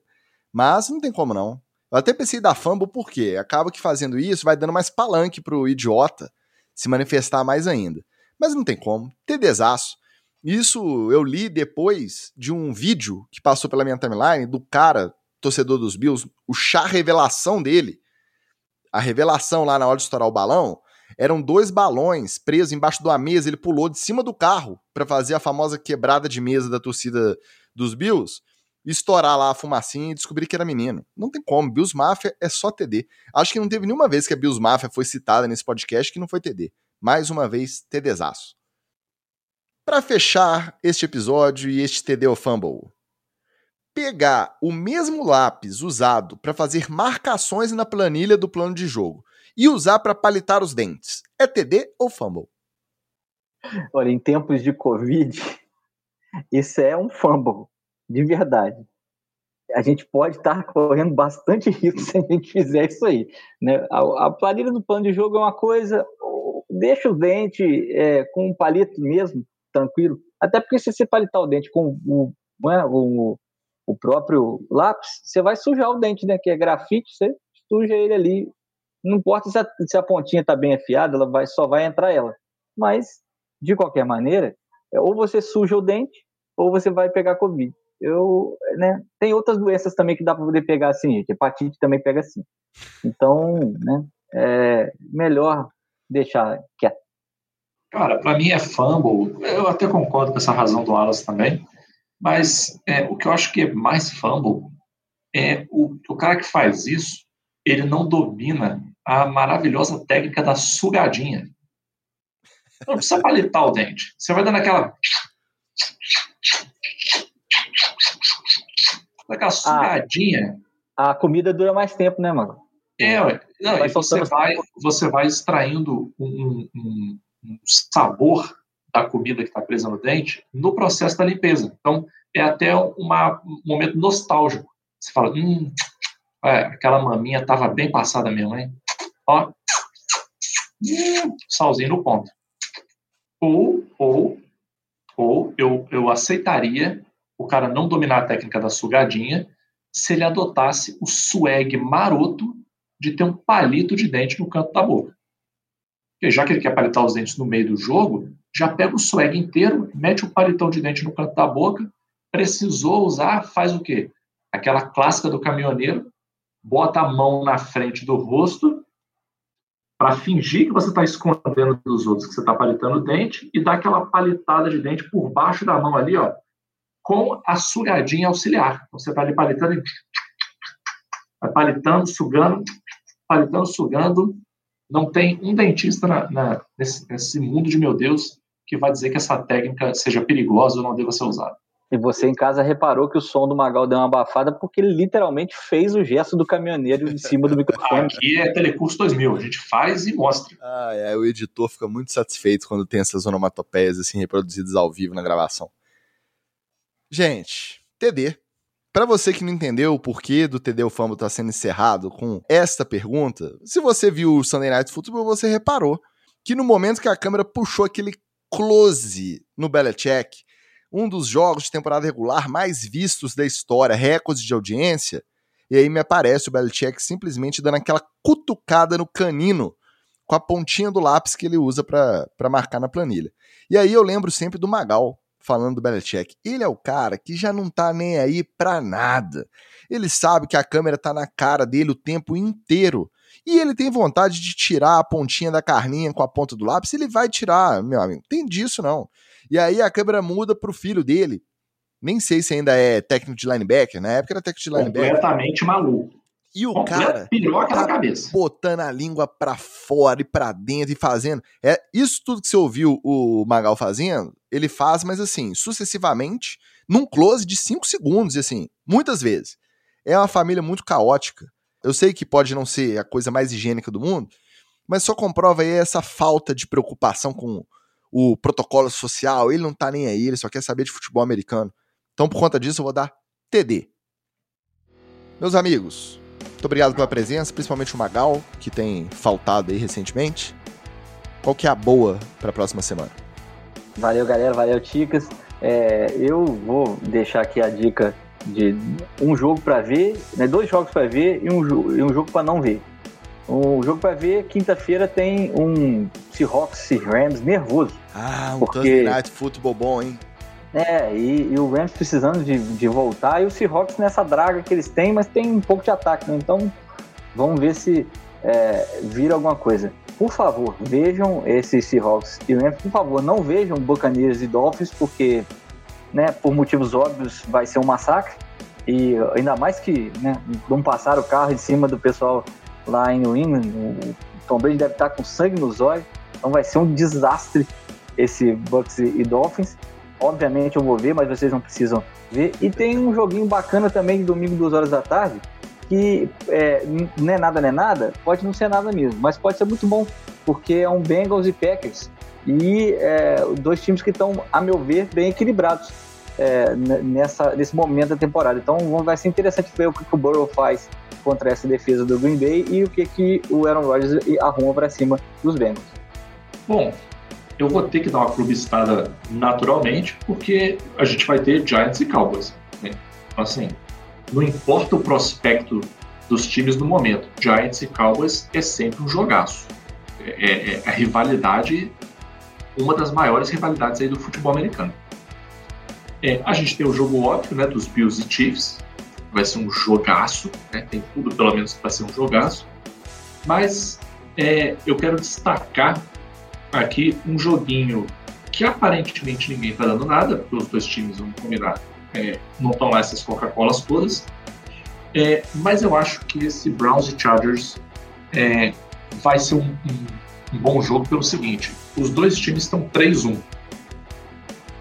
Mas não tem como não. Eu até pensei da fumble porque acaba que fazendo isso vai dando mais palanque pro idiota se manifestar mais ainda. Mas não tem como. TDzaço. Isso eu li depois de um vídeo que passou pela minha timeline do cara, torcedor dos Bills, o chá revelação dele. A revelação lá na hora de estourar o balão eram dois balões presos embaixo de uma mesa. Ele pulou de cima do carro para fazer a famosa quebrada de mesa da torcida dos Bills estourar lá a fumacinha e descobrir que era menino. Não tem como. Bills Mafia é só TD. Acho que não teve nenhuma vez que a Bills Mafia foi citada nesse podcast que não foi TD. Mais uma vez, TDzaço. Para fechar este episódio e este TD ou Fumble, pegar o mesmo lápis usado para fazer marcações na planilha do plano de jogo e usar para palitar os dentes, é TD ou Fumble?
Olha, em tempos de Covid, isso é um fumble de verdade. A gente pode estar correndo bastante risco se a gente fizer isso aí. Né? A, a planilha do plano de jogo é uma coisa, deixa o dente é, com um palito mesmo, tranquilo. Até porque se você palitar o dente com o, né, o, o próprio lápis, você vai sujar o dente, né? Que é grafite, você suja ele ali. Não importa se a, se a pontinha está bem afiada, ela vai, só vai entrar ela. Mas, de qualquer maneira, é, ou você suja o dente, ou você vai pegar Covid eu, né, tem outras doenças também que dá para poder pegar assim, gente. Hepatite também pega assim. Então, né, é melhor deixar quieto.
Cara, para mim é fumble. Eu até concordo com essa razão do Wallace também. Mas é, o que eu acho que é mais fumble é o, o cara que faz isso, ele não domina a maravilhosa técnica da sugadinha. Não precisa palitar o dente. Você vai dando aquela Aquela sugadinha.
A, a comida dura mais tempo, né, mano?
É, ué. Não, vai você, vai, você vai extraindo um, um, um sabor da comida que está presa no dente no processo da limpeza. Então, é até uma, um momento nostálgico. Você fala, hum, é, aquela maminha estava bem passada mesmo, hein? Ó, hum, salzinho no ponto. Ou, ou, ou eu, eu aceitaria o cara não dominar a técnica da sugadinha se ele adotasse o swag maroto de ter um palito de dente no canto da boca. Porque já que ele quer palitar os dentes no meio do jogo, já pega o swag inteiro, mete o palitão de dente no canto da boca, precisou usar, faz o quê? Aquela clássica do caminhoneiro, bota a mão na frente do rosto para fingir que você está escondendo dos outros que você está palitando o dente e dá aquela palitada de dente por baixo da mão ali, ó, com a sugadinha auxiliar. Você vai ali palitando, vai palitando, sugando, palitando, sugando. Não tem um dentista na, na, nesse, nesse mundo de meu Deus que vai dizer que essa técnica seja perigosa ou não deva ser usada.
E você em casa reparou que o som do Magal deu uma abafada porque ele literalmente fez o gesto do caminhoneiro em cima do microfone.
Aqui é Telecurso 2000, a gente faz e mostra.
Ah, é, o editor fica muito satisfeito quando tem essas onomatopeias assim reproduzidas ao vivo na gravação. Gente, TD. Para você que não entendeu o porquê do TD Fumble tá sendo encerrado com esta pergunta, se você viu o Sunday Night Football, você reparou que no momento que a câmera puxou aquele close no Belichick, um dos jogos de temporada regular mais vistos da história, recorde de audiência, e aí me aparece o Belichick simplesmente dando aquela cutucada no canino com a pontinha do lápis que ele usa para marcar na planilha. E aí eu lembro sempre do Magal falando do Belichick. Ele é o cara que já não tá nem aí pra nada. Ele sabe que a câmera tá na cara dele o tempo inteiro. E ele tem vontade de tirar a pontinha da carninha com a ponta do lápis, ele vai tirar, meu amigo. Tem disso não. E aí a câmera muda pro filho dele. Nem sei se ainda é técnico de linebacker, na época era técnico de linebacker.
Completamente maluco.
E o cara
piroca tá cabeça.
botando a língua pra fora e pra dentro e fazendo. É isso tudo que você ouviu o Magal fazendo, ele faz, mas assim, sucessivamente, num close de 5 segundos, e assim, muitas vezes. É uma família muito caótica. Eu sei que pode não ser a coisa mais higiênica do mundo, mas só comprova aí essa falta de preocupação com o protocolo social. Ele não tá nem aí, ele só quer saber de futebol americano. Então, por conta disso, eu vou dar TD. Meus amigos, muito obrigado pela presença, principalmente o Magal, que tem faltado aí recentemente. Qual que é a boa para a próxima semana?
Valeu, galera. Valeu, Ticas. É, eu vou deixar aqui a dica de um jogo para ver, né, dois jogos para ver e um, e um jogo para não ver. O jogo para ver, quinta-feira tem um Seahawks e Rams nervoso.
Ah, um porque... Thursday Night Football bom, hein?
É, e, e, o Rams precisando de, de voltar e o Seahawks nessa draga que eles têm, mas tem um pouco de ataque, né? Então vamos ver se é, vira alguma coisa. Por favor, vejam esse Seahawks e Rams. Por favor, não vejam Buccaneers e Dolphins, porque, né, por motivos óbvios, vai ser um massacre. E ainda mais que né, não passaram o carro em cima do pessoal lá em New England. O Tom Brady deve estar com sangue nos olhos. Então vai ser um desastre esse Bucks e Dolphins. Obviamente eu vou ver, mas vocês não precisam ver. E tem um joguinho bacana também de domingo, duas horas da tarde, que é, não é nada, não é nada, pode não ser nada mesmo, mas pode ser muito bom, porque é um Bengals e Packers. E é, dois times que estão, a meu ver, bem equilibrados é, nessa, nesse momento da temporada. Então vai ser interessante ver o que, o Burrow faz contra essa defesa do Green Bay e o que, que o Aaron Rodgers arruma para cima dos Bengals.
Bom, eu vou ter que dar uma clubistada naturalmente, porque a gente vai ter Giants e Cowboys. Né? Então, assim, não importa o prospecto dos times no momento, Giants e Cowboys é sempre um jogaço. É, é, é a rivalidade, uma das maiores rivalidades aí do futebol americano. É, a gente tem o jogo óbvio, né, dos Bills e Chiefs, vai ser um jogaço, né, tem tudo pelo menos para ser um jogaço, mas é, eu quero destacar aqui um joguinho que aparentemente ninguém está dando nada, porque os dois times, vão combinar, é, não estão lá essas Coca-Colas todas. É, mas eu acho que esse Browns e Chargers é, vai ser um, um, um, bom jogo pelo seguinte: os dois times estão 3-1.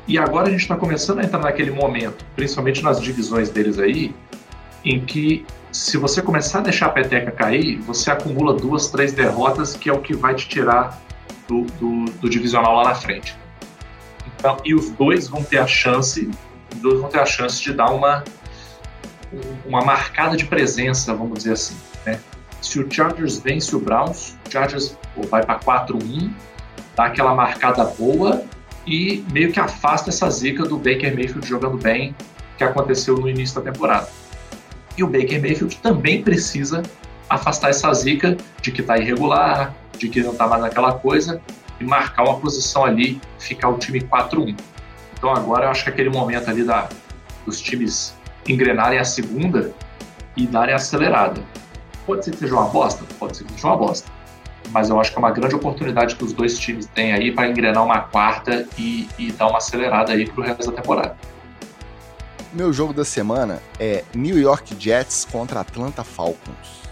E agora a gente está começando a entrar naquele momento, principalmente nas divisões deles aí, em que se você começar a deixar a peteca cair, você acumula duas, três derrotas, que é o que vai te tirar do, do, do, divisional lá na frente. Então, e os dois vão ter a chance, os dois vão ter a chance de dar uma uma marcada de presença, vamos dizer assim. Né? Se o Chargers vence o Browns, o Chargers vai para 4-1, dá aquela marcada boa e meio que afasta essa zica do Baker Mayfield jogando bem que aconteceu no início da temporada. E o Baker Mayfield também precisa afastar essa zica de que está irregular, de que não está mais naquela coisa, e marcar uma posição ali, ficar o time 4-1. Então agora eu acho que aquele momento ali da, dos times engrenarem a segunda e darem acelerada. Pode ser que seja uma bosta? Pode ser que seja uma bosta. Mas eu acho que é uma grande oportunidade que os dois times têm aí para engrenar uma quarta e, e dar uma acelerada aí para o resto da temporada.
Meu jogo da semana é New York Jets contra Atlanta Falcons.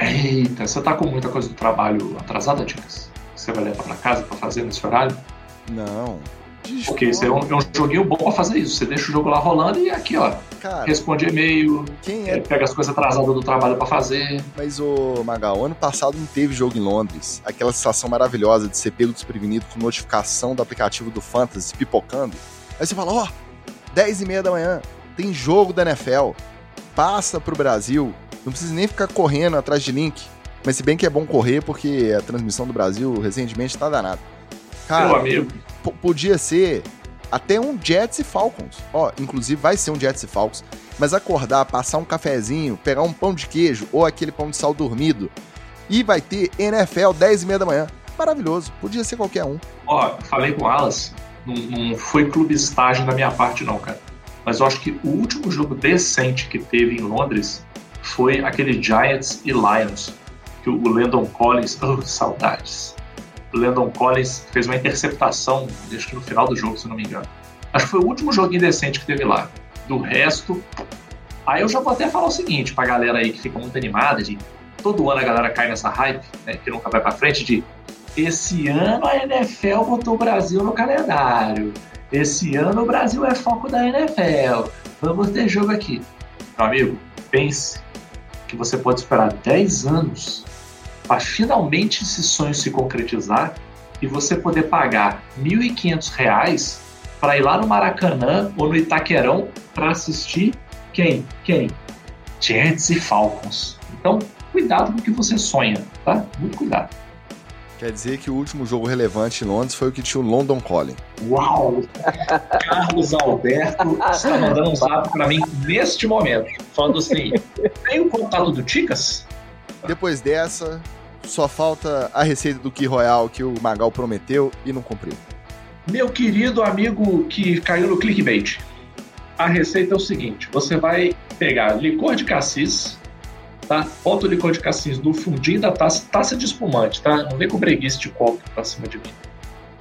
Eita, você tá com muita coisa do trabalho atrasada, Ticas? Você vai levar pra casa pra fazer nesse horário?
Não.
Porque isso é um, é um, joguinho bom pra fazer isso. Você deixa o jogo lá rolando e aqui, ó. Cara, responde e-mail, é... é... pega as coisas atrasadas do trabalho para fazer.
Mas, ô Magal, ano passado não teve jogo em Londres. Aquela sensação maravilhosa de ser pego desprevenido com notificação do aplicativo do Fantasy pipocando. Aí você fala, ó, oh, 10 e meia da manhã, tem jogo da NFL. passa pro Brasil, não precisa nem ficar correndo atrás de link. Mas se bem que é bom correr, porque a transmissão do Brasil recentemente tá danada. Cara,
Meu amigo.
podia ser até um Jets e Falcons. Ó, inclusive vai ser um Jets e Falcons. Mas acordar, passar um cafezinho, pegar um pão de queijo ou aquele pão de sal dormido. E vai ter NFL 10 e meia da manhã. Maravilhoso. Podia ser qualquer um.
Ó, falei com o Alas, não, não foi clube estágio da minha parte, não, cara. Mas eu acho que o último jogo decente que teve em Londres foi aquele Giants e Lions. Que o Landon Collins. Oh, saudades. O Landon Collins fez uma interceptação, acho que no final do jogo, se não me engano. Acho que foi o último joguinho decente que teve lá. Do resto. Aí eu já vou até falar o seguinte pra galera aí que fica muito animada de todo ano a galera cai nessa hype, né, que nunca vai pra frente, de esse ano a NFL botou o Brasil no calendário. Esse ano o Brasil é foco da NFL. Vamos ter jogo aqui. Meu amigo, pense que você pode esperar 10 anos para finalmente esse sonho se concretizar e você poder pagar R$ 1.500 para ir lá no Maracanã ou no Itaquerão para assistir quem? Quem? Giants e Falcons. Então, cuidado com o que você sonha, tá? Muito cuidado.
Quer dizer que o último jogo relevante em Londres foi o que tinha o London Calling.
Uau! Carlos Alberto está mandando um zap para mim neste momento. Falando assim: tem o contato do Ticas?
Depois dessa, só falta a receita do Key Royal que o Magal prometeu e não cumpriu.
Meu querido amigo que caiu no clickbait. A receita é o seguinte: você vai pegar licor de cassis, tá? Bota o licor de cassis no fundinho da taça, taça de espumante, tá? Não vem com breguice de copo pra cima de mim.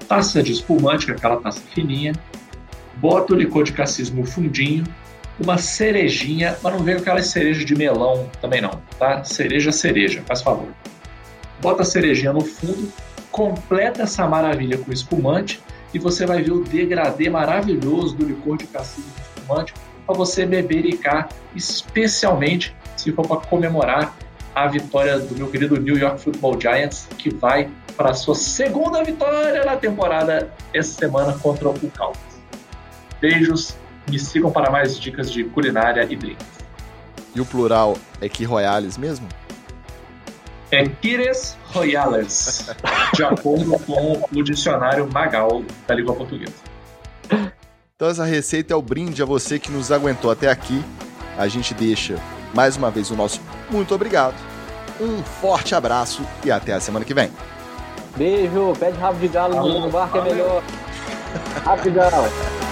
Taça de espumante, com aquela taça fininha. Bota o licor de cassis no fundinho. Uma cerejinha, mas não vem com aquelas cerejas de melão também não, tá? Cereja, cereja, faz favor. Bota a cerejinha no fundo, completa essa maravilha com espumante e você vai ver o degradê maravilhoso do licor de cassis de espumante para você bebericar, especialmente se for para comemorar a vitória do meu querido New York Football Giants, que vai para a sua segunda vitória na temporada essa semana contra o Cowboys. Beijos, me sigam para mais dicas de culinária e drinks.
E o plural é que Royales mesmo?
É Quires Royales, de acordo com o dicionário Magal da língua portuguesa.
Então essa receita é o brinde a você que nos aguentou até aqui. A gente deixa mais uma vez o nosso muito obrigado. Um forte abraço e até a semana que vem.
Beijo, pede rabo de galo no barco é melhor. Galo.